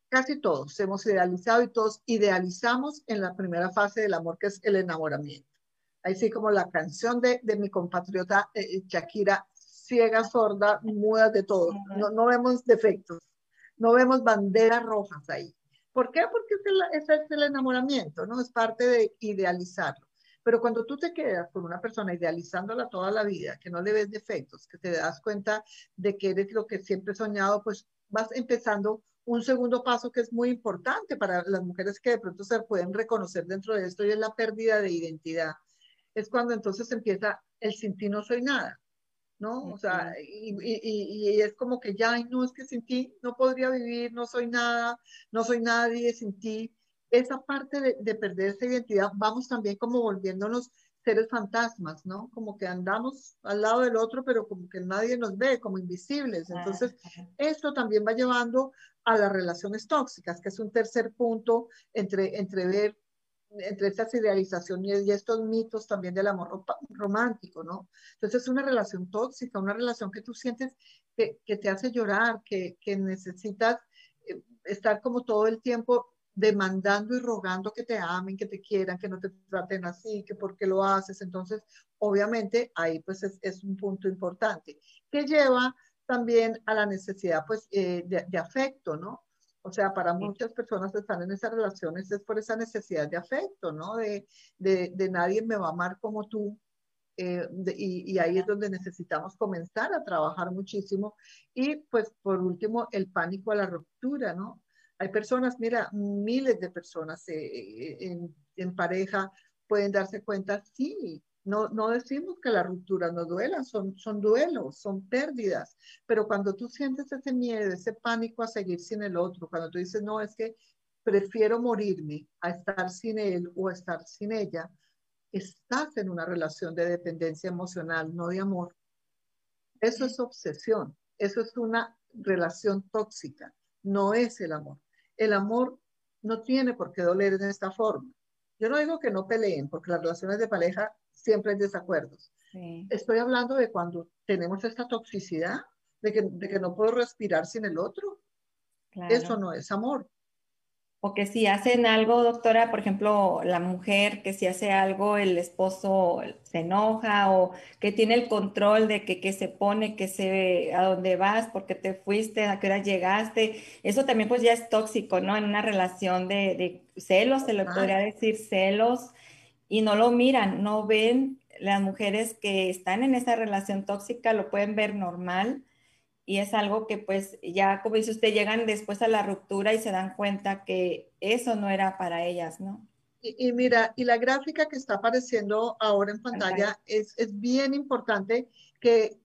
Casi todos hemos idealizado y todos idealizamos en la primera fase del amor, que es el enamoramiento así como la canción de, de mi compatriota eh, eh, Shakira, ciega, sorda, muda de todo. No, no, vemos defectos, no vemos banderas rojas ahí. ¿Por qué? Porque ese es el enamoramiento, ¿no? Es parte de idealizarlo. Pero cuando tú te quedas con una persona idealizándola toda la vida, que no le ves defectos, que te das cuenta de que eres lo que siempre he soñado, pues vas empezando un segundo paso que es muy importante para las mujeres que de pronto se pueden reconocer dentro de esto y es la pérdida de identidad es cuando entonces empieza el sin ti no soy nada, ¿no? O sea, y, y, es como que ya, no, es que sin ti no podría vivir, no soy nada, no soy nadie sin ti. Esa parte de, de perder esa identidad, vamos también como volviéndonos seres fantasmas, ¿no? Como que andamos al lado del otro, pero como que nadie nos ve, como invisibles. Entonces, esto también va llevando a las relaciones tóxicas, que es un tercer punto entre, entre ver entre estas idealizaciones y estos mitos también del amor romántico, ¿no? Entonces es una relación tóxica, una relación que tú sientes que, que te hace llorar, que, que necesitas eh, estar como todo el tiempo demandando y rogando que te amen, que te quieran, que no te traten así, que por qué lo haces. Entonces, obviamente, ahí pues es, es un punto importante, que lleva también a la necesidad pues eh, de, de afecto, ¿no? O sea, para muchas personas que están en esas relaciones es por esa necesidad de afecto, ¿no? De, de, de nadie me va a amar como tú. Eh, y, y, ahí es donde necesitamos comenzar a trabajar muchísimo. Y pues por último, el pánico a la ruptura, ¿no? Hay personas, mira, miles de personas eh, eh, en, pareja pueden darse cuenta, sí, no, no decimos que la ruptura no duela, son, son duelos, son pérdidas, pero cuando tú sientes ese miedo, ese pánico a seguir sin el otro, cuando tú dices, no, es que prefiero morirme a estar sin él o estar sin ella, estás en una relación de dependencia emocional, no de amor. Eso es obsesión, eso es una relación tóxica, no es el amor. El amor no tiene por qué doler en esta forma. Yo no digo que no peleen, porque las relaciones de pareja siempre hay desacuerdos. Estoy hablando de cuando tenemos esta toxicidad, de que, de que no puedo respirar sin el otro. Eso no es amor. O que si hacen algo, doctora, por ejemplo, la mujer, que si hace algo, el esposo se enoja o que tiene el control de que, que se pone, que se, a dónde vas, porque te fuiste, a qué hora llegaste. Eso también pues ya es tóxico, ¿no? En una relación de, de celos, se le podría decir celos, y no lo miran, no ven las mujeres que están en esa relación tóxica, lo pueden ver normal y es algo que pues ya, como dice usted, llegan después a la ruptura y se dan cuenta que eso no era para ellas, ¿no? Y, mira, y la gráfica que está apareciendo ahora en pantalla es, es, bien importante que,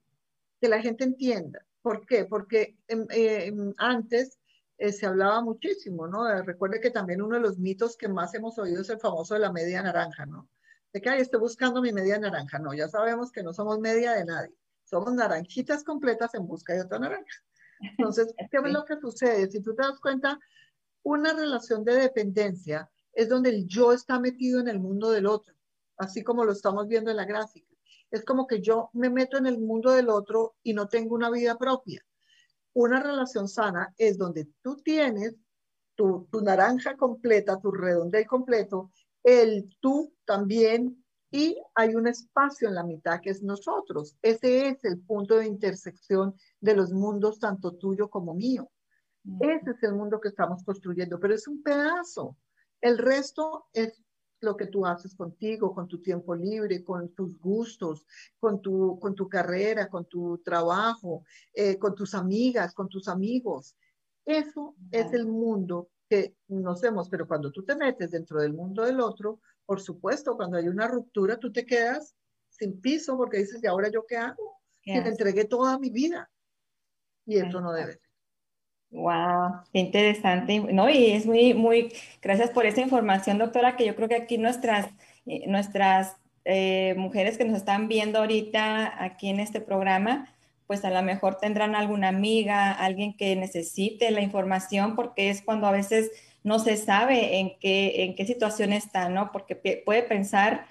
que, la gente entienda. ¿Por qué? Porque em, antes eh, se hablaba muchísimo, ¿no? recuerde que también uno de los mitos que más hemos oído es el famoso de la media naranja, ¿no? De que, ay, estoy buscando mi media naranja. No, ya sabemos que no somos media de nadie. Somos naranjitas completas en busca de otra naranja. Entonces, ¿qué es lo que sucede? Si tú te das cuenta, una relación de dependencia es donde el yo está metido en el mundo del otro, así como lo estamos viendo en la gráfica. Es como que yo me meto en el mundo del otro y no tengo una vida propia. Una relación sana es donde tú tienes tu, naranja completa, tu redondel completo, el tú también y hay un espacio en la mitad que es nosotros. Ese es el punto de intersección de los mundos, tanto tuyo como mío. Ese es el mundo que estamos construyendo, pero es un pedazo. El resto es lo que tú haces contigo, con tu tiempo libre, con tus gustos, con tu, con tu carrera, con tu trabajo, eh, con tus amigas, con tus amigos. Eso es el mundo que nos pero cuando tú te metes dentro del mundo del otro, por supuesto, cuando hay una ruptura, tú te quedas sin piso porque dices, ¿y ahora yo qué hago? Y te entregué toda mi vida. Y eso no debe ser. Wow, qué interesante, ¿no? Y es muy, muy, gracias por esa información, doctora, que yo creo que aquí nuestras, eh, nuestras eh, mujeres que nos están viendo ahorita aquí en este programa, pues a lo mejor tendrán alguna amiga, alguien que necesite la información, porque es cuando a veces no se sabe en qué, en qué situación está, ¿no? Porque puede pensar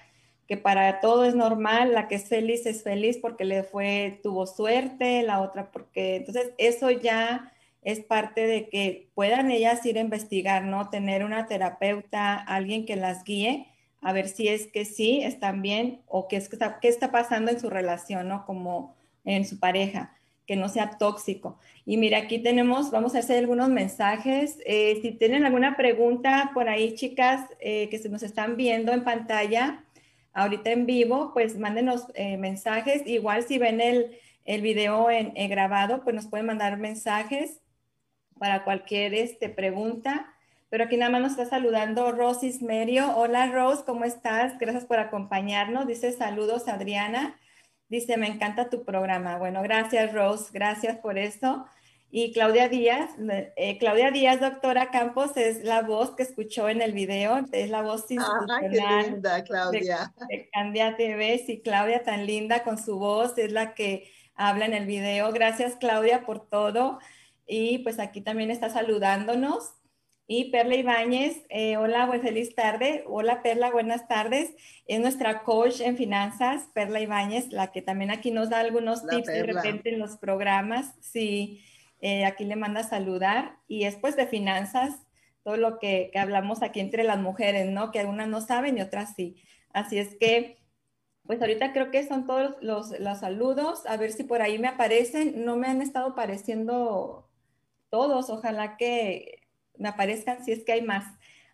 que para todo es normal, la que es feliz es feliz porque le fue, tuvo suerte, la otra porque, entonces eso ya es parte de que puedan ellas ir a investigar, ¿no? Tener una terapeuta, alguien que las guíe, a ver si es que sí, están bien o qué, es, qué está pasando en su relación, ¿no? Como en su pareja, que no sea tóxico. Y mira, aquí tenemos, vamos a hacer algunos mensajes. Eh, si tienen alguna pregunta por ahí, chicas, eh, que se nos están viendo en pantalla, ahorita en vivo, pues mándenos eh, mensajes. Igual si ven el, el video en, grabado, pues nos pueden mandar mensajes para cualquier este, pregunta. Pero aquí nada más nos está saludando Rosy Ismerio. Hola Rose, ¿cómo estás? Gracias por acompañarnos. Dice saludos Adriana. Dice, me encanta tu programa. Bueno, gracias Rose, gracias por eso. Y Claudia Díaz, eh, Claudia Díaz, doctora Campos, es la voz que escuchó en el video, es la voz institucional. qué linda, Claudia. De, Candia TV, sí, Claudia tan linda con su voz, es la que habla en el video. Gracias Claudia por todo. Y pues aquí también está saludándonos. Y Perla Ibáñez, eh, hola, buen feliz tarde. Hola Perla, buenas tardes. Es nuestra coach en finanzas, Perla Ibáñez, la que también aquí nos da algunos tips de repente en los programas. Sí, eh, aquí le manda a saludar. Y después de finanzas, todo lo que, que, hablamos aquí entre las mujeres, ¿no? Que algunas no saben y otras sí. Así es que, pues ahorita creo que son todos los, los saludos. A ver si por ahí me aparecen. No me han estado apareciendo todos, ojalá que me aparezcan si es que hay más.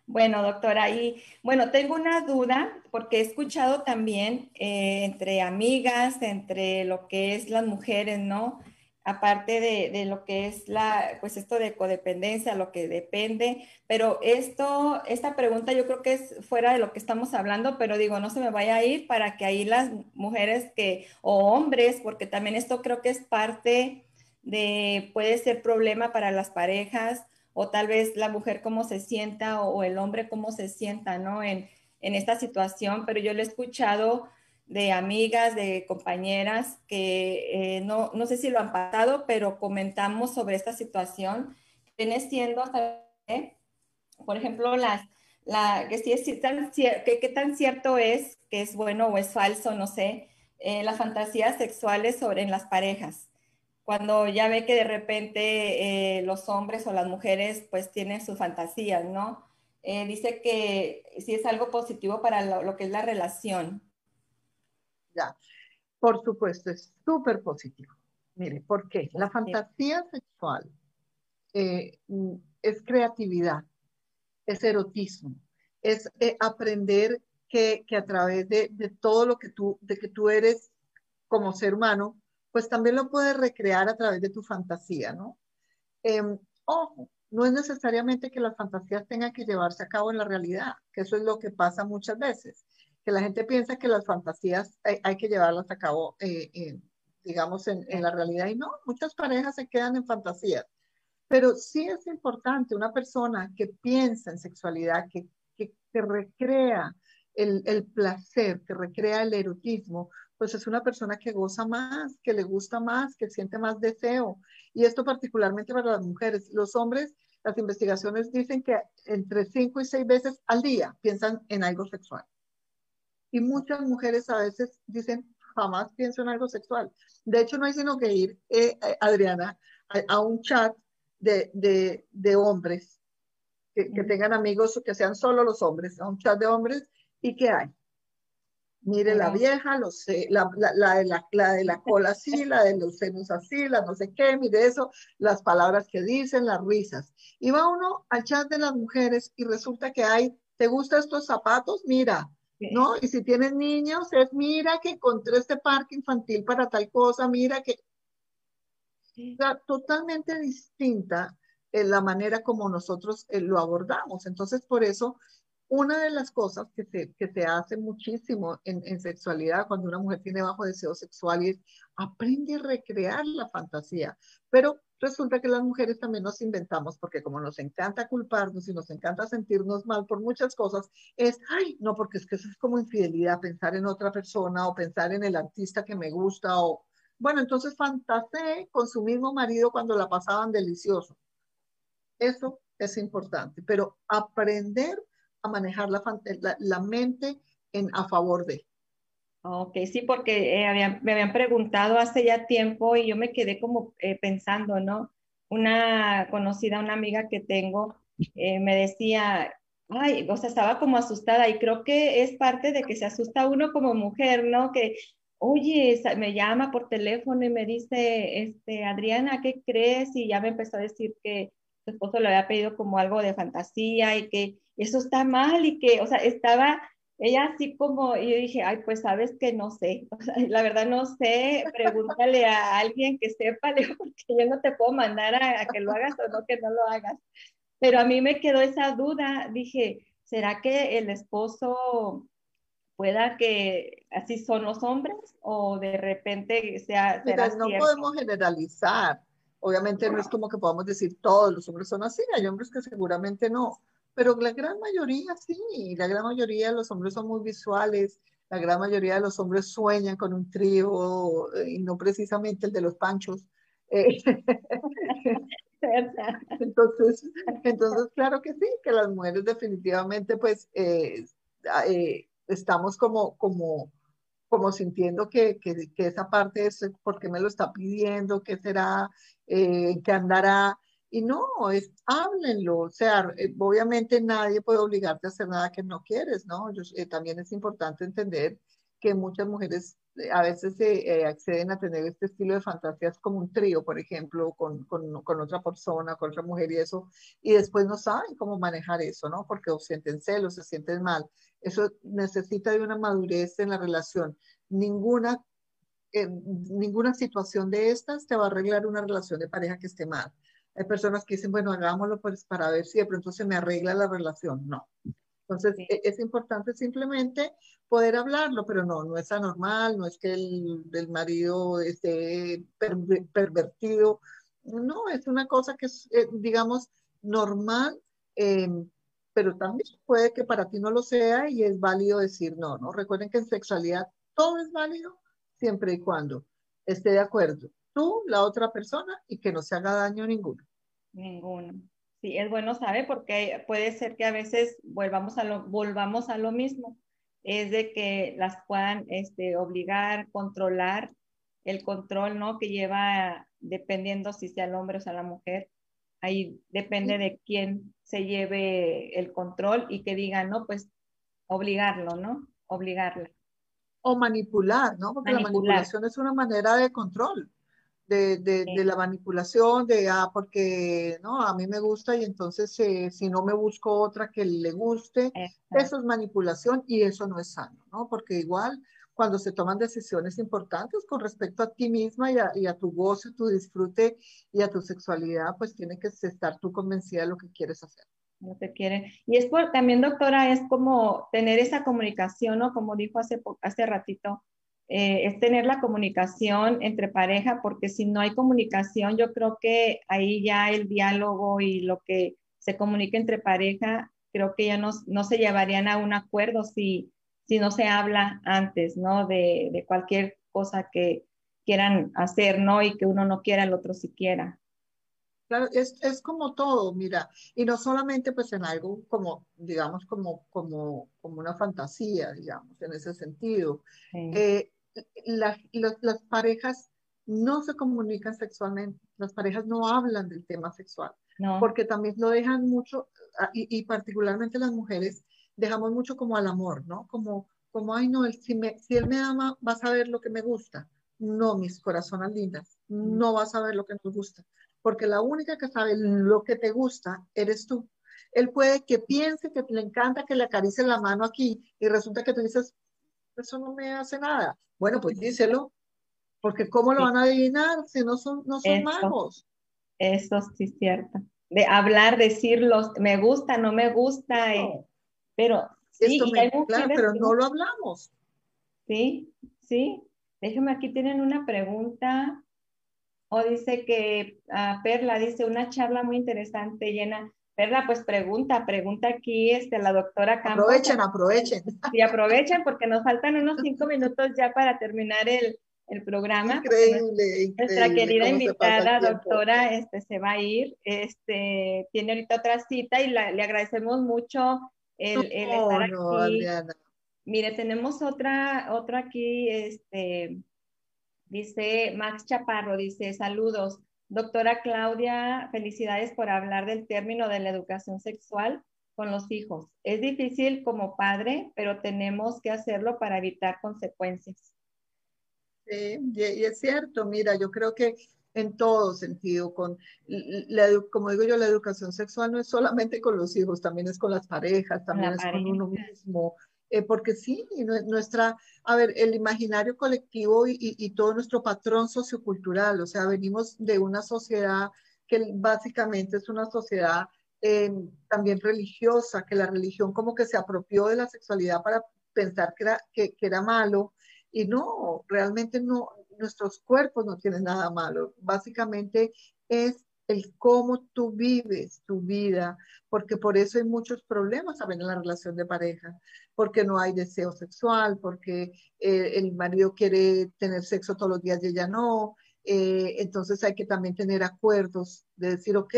Bueno, doctora, y bueno, tengo una duda porque he escuchado también eh, entre amigas, entre lo que es las mujeres, ¿no? Aparte de, de, lo que es la, pues esto de codependencia, lo que depende, pero esto, esta pregunta yo creo que es fuera de lo que estamos hablando, pero digo, no se me vaya a ir para que ahí las mujeres que, o hombres, porque también esto creo que es parte de, puede ser problema para las parejas o tal vez la mujer cómo se sienta o, el hombre cómo se sienta, ¿no? En, esta situación, pero yo lo he escuchado de amigas, de compañeras que eh, no, no sé si lo han pasado, pero comentamos sobre esta situación. Viene siendo, por ejemplo, las, la, que si es tan, que, qué tan cierto es que es bueno o es falso, no sé, eh, las fantasías sexuales sobre en las parejas cuando ya ve que de repente eh, los hombres o las mujeres pues tienen sus fantasías, ¿no? Eh, dice que sí es algo positivo para lo, que es la relación. Ya, por supuesto, es súper positivo. Mire, ¿por qué? La fantasía sexual eh, es creatividad, es erotismo, es aprender que, que, a través de, de todo lo que tú, de que tú eres como ser humano, pues también lo puedes recrear a través de tu fantasía, ¿no? Em, ojo, no es necesariamente que las fantasías tengan que llevarse a cabo en la realidad, que eso es lo que pasa muchas veces, que la gente piensa que las fantasías hay, que llevarlas a cabo, eh, digamos, en, la realidad y no, muchas parejas se quedan en fantasías. Pero sí es importante una persona que piensa en sexualidad, que, que, recrea el, el, placer, que recrea el erotismo, pues es una persona que goza más, que le gusta más, que siente más deseo. Y esto particularmente para las mujeres. Los hombres, las investigaciones dicen que entre cinco y seis veces al día piensan en algo sexual. Y muchas mujeres a veces dicen, jamás pienso en algo sexual. De hecho, no hay sino que ir, eh, eh, Adriana, a, un chat de, de, de hombres que, que, tengan amigos que sean solo los hombres, a un chat de hombres, ¿y qué hay? Mire la vieja, los, la, la, la, de la, la de la cola así, la de los senos así, la no sé qué, mire eso, las palabras que dicen, las risas. Y va uno al chat de las mujeres y resulta que hay, ¿te gustan estos zapatos? Mira, ¿no? Y si tienes niños, es mira que encontré este parque infantil para tal cosa, mira que... O totalmente distinta en la manera como nosotros eh, lo abordamos. Entonces, por eso, una de las cosas que se, que se hace muchísimo en, en, sexualidad cuando una mujer tiene bajo deseo sexual es aprende a recrear la fantasía. Pero resulta que las mujeres también nos inventamos, porque como nos encanta culparnos y nos encanta sentirnos mal por muchas cosas, es, ay, no, porque es que eso es como infidelidad, pensar en otra persona o pensar en el artista que me gusta o, bueno, entonces fantaseé con su mismo marido cuando la pasaban delicioso. Eso es importante, pero aprender a manejar la, la, la mente en, a favor de. Ok, sí, porque eh, me habían preguntado hace ya tiempo y yo me quedé como eh, pensando, ¿no? Una conocida, una amiga que tengo, eh, me decía, ay, o sea, estaba como asustada y creo que es parte de que se asusta uno como mujer, ¿no? Que, oye, me llama por teléfono y me dice, este, Adriana, ¿qué crees? Y ya me empezó a decir que su esposo le había pedido como algo de fantasía y que eso está mal y que, o sea, estaba ella así como, y yo dije, ay, pues sabes que no sé, o sea, la verdad no sé, pregúntale a alguien que sepa, porque yo no te puedo mandar a, que lo hagas o no que no lo hagas. Pero a mí me quedó esa duda, dije, ¿será que el esposo pueda que así son los hombres o de repente sea... Será no podemos generalizar, obviamente no es como que podamos decir todos los hombres son así, hay hombres que seguramente no, pero la gran mayoría sí, la gran mayoría de los hombres son muy visuales, la gran mayoría de los hombres sueñan con un trío eh, y no precisamente el de los panchos. Eh, entonces, entonces, claro que sí, que las mujeres definitivamente pues eh, estamos como, como, como sintiendo que, que, que, esa parte es porque me lo está pidiendo, qué será, qué andará. Y no, es háblenlo, o sea, eh, obviamente nadie puede obligarte a hacer nada que no quieres, ¿no? Eh, también es importante entender que muchas mujeres eh, a veces se acceden a tener este estilo de fantasías como un trío, por ejemplo, con, con, con, otra persona, con otra mujer y eso, y después no saben cómo manejar eso, ¿no? Porque o sienten celos, se sienten mal. Eso necesita de una madurez en la relación. Ninguna, ninguna situación de estas te va a arreglar una relación de pareja que esté mal hay personas que dicen, bueno, hagámoslo pues para ver si de pronto se me arregla la relación. No. Entonces, e, es importante simplemente poder hablarlo, pero no, no es anormal, no es que el, el marido esté pervertido. No, es una cosa que es, eh, digamos, normal, em, pero también puede que para ti no lo sea y es válido decir no, ¿no? Recuerden que en sexualidad todo es válido siempre y cuando esté de acuerdo tú, la otra persona y que no se haga daño ninguno. Ninguno. Sí, es bueno saber porque puede ser que a veces volvamos a lo, volvamos a lo mismo, es de que las puedan este, obligar, controlar, el control, ¿no? Que lleva, dependiendo si sea el hombre o sea la mujer, ahí depende de quién se lleve el control y que diga, no, pues obligarlo, ¿no? Obligarla. O manipular, ¿no? Porque la manipulación es una manera de control de, de, la manipulación, de, ah, porque, no, a mí me gusta y entonces eh, si no me busco otra que le guste, eso es manipulación y eso no es sano, ¿no? Porque igual cuando se toman decisiones importantes con respecto a ti misma y a, y a tu goce, tu disfrute y a tu sexualidad, pues tiene que estar tú convencida de lo que quieres hacer. No te quiere. Y es también, doctora, es como tener esa comunicación, ¿no? Como dijo hace, hace ratito, eh, es tener la comunicación entre pareja, porque si no hay comunicación, yo creo que ahí ya el diálogo y lo que se comunica entre pareja, creo que ya no, no se llevarían a un acuerdo si, si no se habla antes, ¿no? De, de cualquier cosa que quieran hacer, ¿no? Y que uno no quiera, el otro sí quiera. Claro, es, es, como todo, mira, y no solamente pues en algo como, digamos, como, como, como una fantasía, digamos, en ese sentido. Eh, las, las, parejas no se comunican sexualmente, las parejas no hablan del tema sexual, porque también lo dejan mucho, ah, y, y, particularmente las mujeres, dejamos mucho como al amor, ¿no? Como, como ay, no, él, si, me, si él me ama, va a saber lo que me gusta. No, mis corazones lindas, no vas a ver lo que nos gusta, porque la única que sabe lo que te gusta eres tú. Él puede que piense que le encanta que le acaricie la mano aquí y resulta que tú dices, eso no me hace nada. Bueno, pues díselo, porque ¿cómo lo van a adivinar si no son, no son magos? Eso sí es cierto. De hablar, decirlos, me gusta, no me gusta, eh, pero sí, claro, pero no lo hablamos. Sí, sí, Déjeme, aquí tienen una pregunta. O dice que uh, Perla dice una charla muy interesante, llena. Perla, pues pregunta, pregunta aquí este, la doctora Campos. Aprovechen, aprovechen. Sí, aprovechen porque nos faltan unos cinco minutos ya para terminar el, el programa. Increíble, Nuestra querida invitada, doctora, este, se va a ir. Este, tiene ahorita otra cita y la, le agradecemos mucho el, el estar no, aquí. Adriana. Mire, tenemos otra, otra aquí, este, dice Max Chaparro, dice, saludos. Doctora Claudia, felicidades por hablar del término de la educación sexual con los hijos. Es difícil como padre, pero tenemos que hacerlo para evitar consecuencias. Sí, y es cierto, mira, yo creo que en todo sentido, con la, como digo yo, la educación sexual no es solamente con los hijos, también es con las parejas, también es con uno mismo, eh, porque sí, nuestra, a ver, el imaginario colectivo y, todo nuestro patrón sociocultural, o sea, venimos de una sociedad que básicamente es una sociedad eh, también religiosa, que la religión como que se apropió de la sexualidad para pensar que era, que, que era malo, y no, realmente no, nuestros cuerpos no tienen nada malo, básicamente es el cómo tú vives tu vida, porque por eso hay muchos problemas también en la relación de pareja, porque no hay deseo sexual, porque eh, el marido quiere tener sexo todos los días y ella no, eh, entonces hay que también tener acuerdos de decir, ok,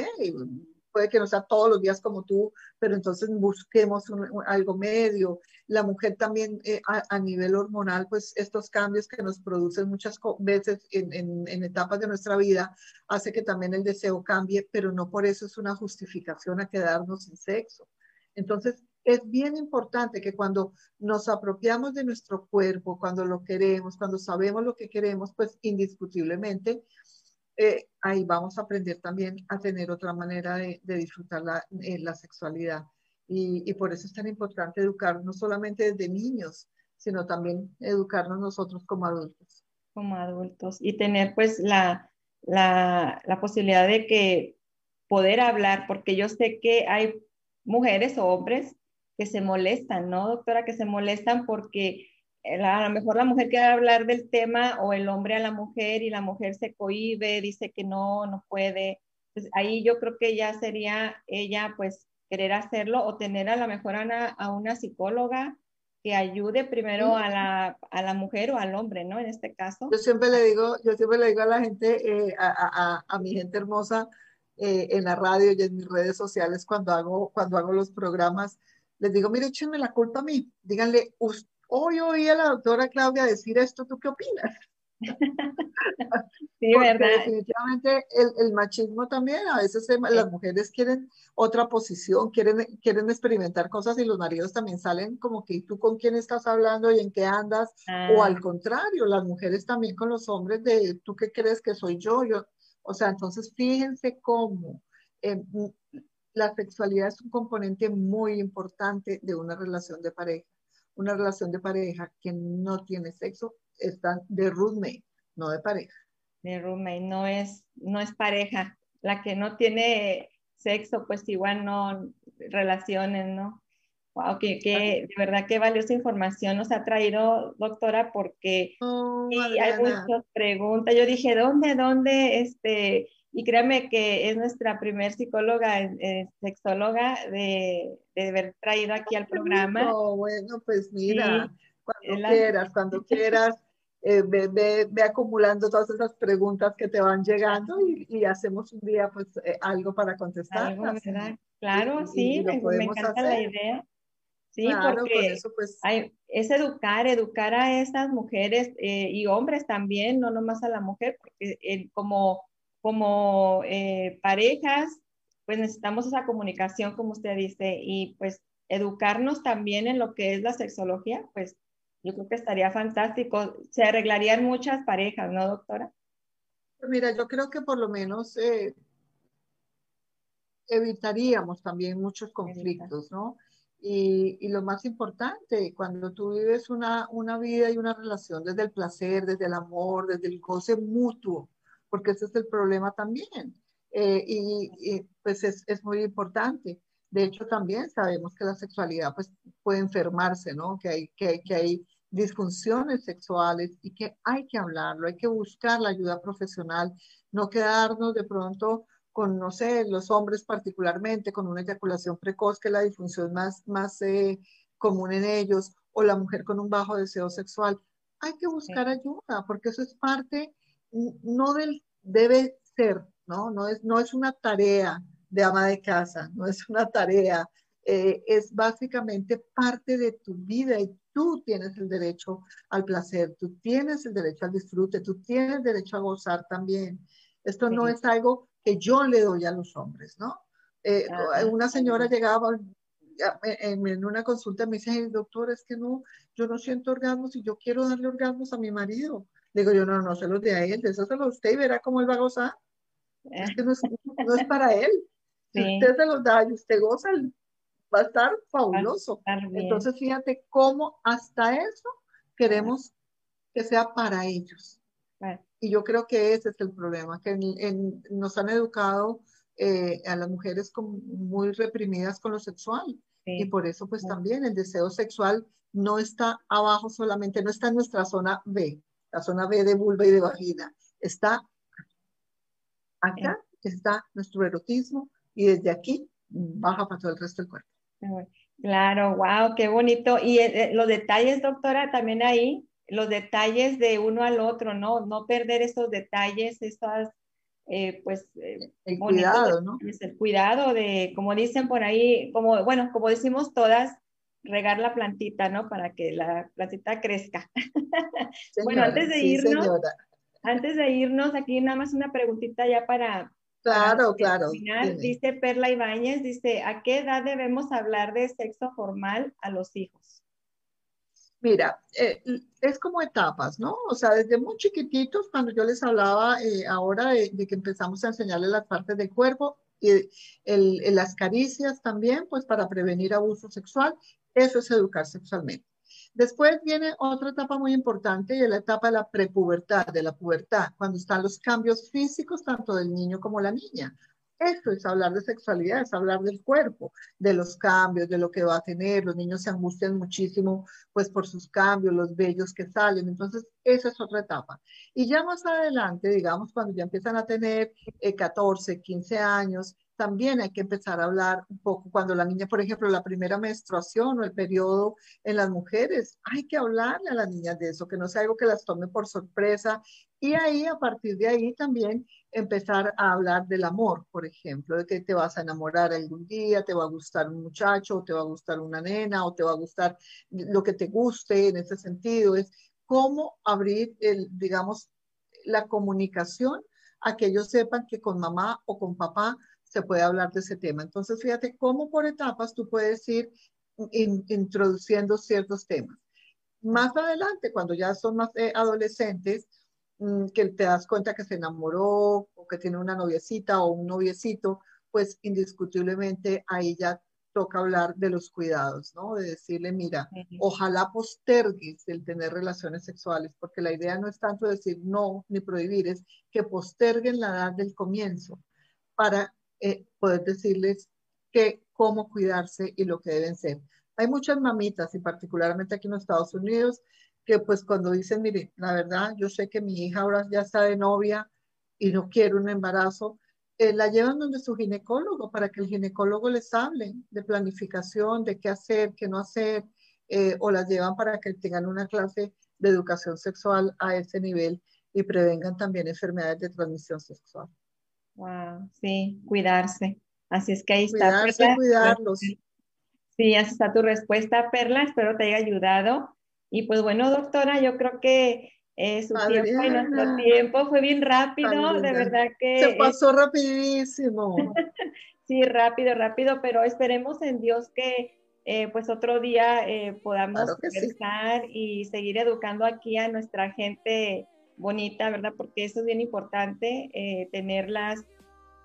puede que no sea todos los días como tú, pero entonces busquemos algo medio. La mujer también eh, a, nivel hormonal, pues estos cambios que nos producen muchas veces en, en, etapas de nuestra vida, hace que también el deseo cambie, pero no por eso es una justificación a quedarnos sin sexo. Entonces, es bien importante que cuando nos apropiamos de nuestro cuerpo, cuando lo queremos, cuando sabemos lo que queremos, pues indiscutiblemente eh, ahí vamos a aprender también a tener otra manera de, disfrutar la, eh, sexualidad. Y, por eso es tan importante educar no solamente desde niños, sino también educarnos nosotros como adultos. Como adultos y tener pues la, la, la posibilidad de que poder hablar, porque yo sé que hay mujeres o hombres que se molestan, ¿no, doctora? Que se molestan porque a lo mejor la mujer quiere hablar del tema o el hombre a la mujer y la mujer se cohíbe, dice que no, no puede. Pues ahí yo creo que ya sería ella pues querer hacerlo o tener a lo mejor a una, psicóloga que ayude primero a la, a la, mujer o al hombre, ¿no? En este caso. Yo siempre le digo, yo siempre le digo a la gente, eh, a, a, a, mi gente hermosa eh, en la radio y en mis redes sociales cuando hago, cuando hago los programas, les digo, mire, échenme la culpa a mí. Díganle, usted hoy oí a la doctora Claudia decir esto, ¿tú qué opinas? sí, verdad. Definitivamente el, machismo también, a veces las mujeres quieren otra posición, quieren, quieren experimentar cosas y los maridos también salen como que tú con quién estás hablando y en qué andas, o ah. al contrario, las mujeres también con los hombres de tú qué crees que soy yo, yo, o sea, entonces fíjense cómo eh, la sexualidad es un componente muy importante de una relación de pareja una relación de pareja que no tiene sexo, está de roommate, no de pareja. De roommate, no es, no es pareja. La que no tiene sexo, pues igual no relaciones, ¿no? Wow, que, que, de verdad qué valiosa información nos ha traído, doctora, porque Oh, hay muchas preguntas. Yo dije, ¿dónde, dónde? Este, y créame que es nuestra primer psicóloga, eh, sexóloga, de, de haber traído aquí al programa. No, bueno, pues mira, Sí, cuando la- quieras, cuando quieras, eh, ve, ve- ve acumulando todas esas preguntas que te van llegando y, y hacemos un día pues eh, algo para. ¿verdad? Claro, y- sí, y me, me encanta la hacer. idea. Sí, Claro, porque eso pues hay, es educar, educar a estas mujeres eh, y hombres también, no nomás a la mujer, porque eh, como, como eh, parejas, pues necesitamos esa comunicación, como usted dice, y pues educarnos también en lo que es la sexología, pues yo creo que estaría fantástico. Se arreglarían muchas parejas, ¿no, doctora? Pues Mira, yo creo que por lo menos eh, evitaríamos también muchos conflictos, ¿no? Y, y lo más importante, cuando tú vives una, una vida y una relación desde el placer, desde el amor, desde el goce mutuo, porque ese es el problema también. Eh, y, y, pues es, es muy importante. De hecho, también sabemos que la sexualidad pues, puede enfermarse, ¿no? Que hay, que, que hay disfunciones sexuales y que hay que hablarlo, hay que buscar la ayuda profesional, no quedarnos de pronto con, no sé, los hombres particularmente, con una eyaculación precoz, que es la disfunción más, más eh, común en ellos, o la mujer con un bajo deseo sexual. Hay que buscar sí. ayuda, porque eso es parte, no del, debe ser, ¿no? No es, no es una tarea de ama de casa, no es una tarea, eh, es básicamente parte de tu vida y tú tienes el derecho al placer, tú tienes el derecho al disfrute, tú tienes derecho a gozar también. Esto sí. no es algo que yo le doy a los hombres, ¿no? Eh, ah, una señora sí. llegaba en, en, una consulta me dice, hey, doctor, es que no, yo no siento orgasmos y yo quiero darle orgasmos a mi marido. Digo yo, no, no se los dé a él, de eso se los usted y verá cómo él va a gozar. Eh. Es que no es, no es para él. Si sí. usted se los da y usted goza, va a estar fabuloso. A estar Entonces, fíjate cómo hasta eso queremos que sea para ellos. Y yo creo que ese es el problema, que en, en, nos han educado eh, a las mujeres como muy reprimidas con lo sexual. Sí. Y por eso, pues sí. también el deseo sexual no está abajo solamente, no está en nuestra zona B, la zona B de vulva y de vagina. Está acá, está nuestro erotismo, y desde aquí baja para todo el resto del cuerpo. Claro, wow, qué bonito. Y eh, los detalles, doctora, también ahí, los detalles de uno al otro, ¿no? No perder esos detalles, esas, eh, pues... Eh, el cuidado, ¿no? El cuidado de, como dicen por ahí, como, bueno, como decimos todas, regar la plantita, ¿no? Para que la plantita crezca. Señora, bueno, antes de irnos, antes de irnos, aquí nada más una preguntita ya para... Claro, para claro. Dice Perla Ibáñez, dice, ¿a qué edad debemos hablar de sexo formal a los hijos? Mira, eh, es como etapas, ¿no? O sea, desde muy chiquititos, cuando yo les hablaba eh, ahora de, de, que empezamos a enseñarles las partes del cuerpo y el, el, las caricias también, pues para prevenir abuso sexual, eso es educar sexualmente. Después viene otra etapa muy importante y es la etapa de la prepubertad, de la pubertad, cuando están los cambios físicos tanto del niño como la niña. Esto es hablar de sexualidad, es hablar del cuerpo, de los cambios, de lo que va a tener. Los niños se angustian muchísimo pues por sus cambios, los vellos que salen. Entonces, esa es otra etapa. Y ya más adelante, digamos, cuando ya empiezan a tener eh, 14, 15 años, también hay que empezar a hablar un poco cuando la niña, por ejemplo, la primera menstruación o el periodo en las mujeres, hay que hablarle a las niñas de eso, que no sea algo que las tome por sorpresa. Y ahí, a partir de ahí, también empezar a hablar del amor, por ejemplo, de que te vas a enamorar algún día, te va a gustar un muchacho, o te va a gustar una nena, o te va a gustar lo que te guste en ese sentido. Es cómo abrir, el, digamos, la comunicación a que ellos sepan que con mamá o con papá se puede hablar de ese tema. Entonces, fíjate cómo por etapas tú puedes ir in, introduciendo ciertos temas. Más adelante, cuando ya son más eh, adolescentes, mmm, que te das cuenta que se enamoró o que tiene una noviecita o un noviecito, pues indiscutiblemente ahí ya toca hablar de los cuidados, ¿no? De decirle, mira, uh -huh. ojalá postergues el tener relaciones sexuales, porque la idea no es tanto decir no ni prohibir, es que posterguen la edad del comienzo para eh, poder decirles que, cómo cuidarse y lo que deben ser. Hay muchas mamitas, y particularmente aquí en los Estados Unidos, que pues cuando dicen, mire, la verdad, yo sé que mi hija ahora ya está de novia y no quiere un embarazo, eh, la llevan donde su ginecólogo para que el ginecólogo les hable de planificación, de qué hacer, qué no hacer, eh, o las llevan para que tengan una clase de educación sexual a ese nivel y prevengan también enfermedades de transmisión sexual. Wow, sí, cuidarse. Así es que ahí está. Cuidarse, cuidarlos. Sí, así está tu respuesta, Perla. Espero te haya ayudado. Y pues bueno, doctora, yo creo que eh, su tiempo y nuestro tiempo fue bien rápido, de verdad que... Se pasó rapidísimo. sí, rápido, rápido, pero esperemos en Dios que eh, pues otro día eh, podamos claro y seguir educando aquí a nuestra gente bonita, ¿verdad? Porque eso es bien importante, tenerlas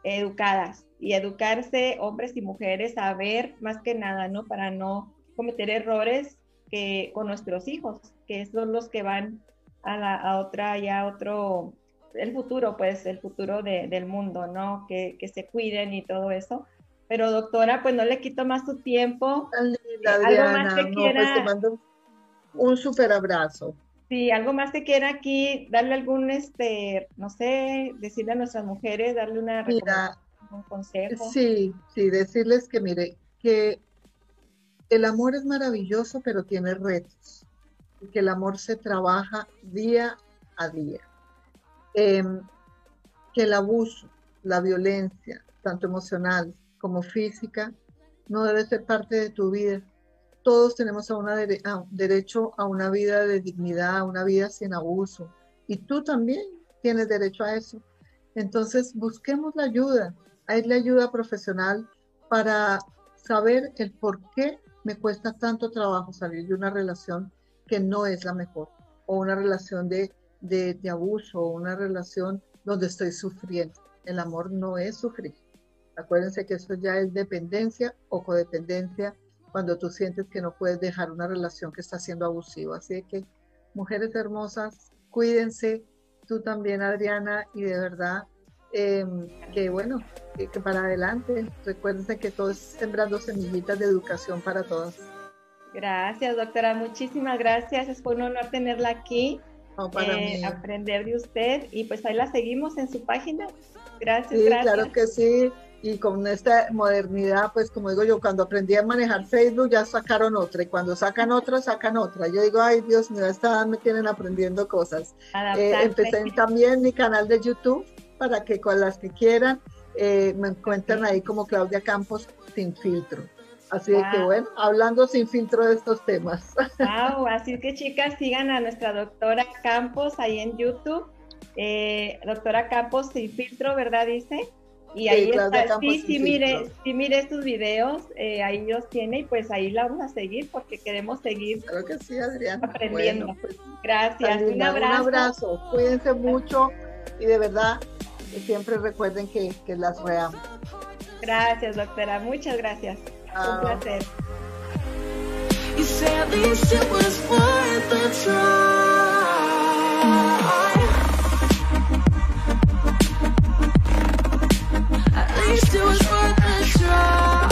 educadas y educarse hombres y mujeres a ver más que nada, ¿no? Para no cometer errores que con nuestros hijos, que son los que van a, la, a otra, ya otro, el futuro, pues el futuro de, del mundo, ¿no? Que, que, se cuiden y todo eso. Pero doctora, pues no le quito más su tiempo. algo más que pues, quiera... te mando un súper abrazo. Sí, algo más que quiera aquí, darle algún, este, no sé, decirle a nuestras mujeres, darle una Mira, un consejo. Sí, sí, decirles que mire, que el amor es maravilloso, pero tiene retos que el amor se trabaja día a día. Em, que el abuso, la violencia, tanto emocional como física, no debe ser parte de tu vida. Todos tenemos a derecho a una vida de dignidad, a una vida sin abuso. Y tú también tienes derecho a eso. Entonces, busquemos la ayuda. Hay la ayuda profesional para saber el por qué me cuesta tanto trabajo salir de una relación que no es la mejor, o una relación de, de, abuso, o una relación donde estoy sufriendo. El amor no es sufrir. Acuérdense que eso ya es dependencia o codependencia cuando tú sientes que no puedes dejar una relación que está siendo abusiva. Así que, mujeres hermosas, cuídense, tú también, Adriana, y de verdad em, que bueno, que, que, para adelante. Recuérdense que todo es sembrando semillitas de educación para todas. Gracias, doctora. Muchísimas gracias. Es un honor tenerla aquí. para eh, Aprender de usted. Y pues ahí la seguimos en su página. Gracias, sí, gracias. Claro que sí. Y con esta modernidad, pues como digo yo, cuando aprendí a manejar Facebook ya sacaron otra. Y cuando sacan otra, sacan otra. Yo digo, ay Dios mío, esta edad me tienen aprendiendo cosas. Eh, empecé también mi canal de YouTube para que con las que quieran eh, me encuentren ahí como Claudia Campos sin filtro. Así que bueno, hablando sin filtro de estos temas. Wow, así que chicas, sigan a nuestra doctora Campos ahí en YouTube. Eh, doctora Campos sin filtro, ¿verdad? Dice. Y ahí está. sí, sí, mire, sí, mire estos videos, eh, ahí los tiene y pues ahí la vamos a seguir porque queremos seguir Creo que sí, Adrián. aprendiendo. Pues, Gracias. un abrazo. Un abrazo. Cuídense mucho y de verdad siempre recuerden que, que las reamos. Gracias, doctora. Muchas gracias. Un placer. You used to was worth the try.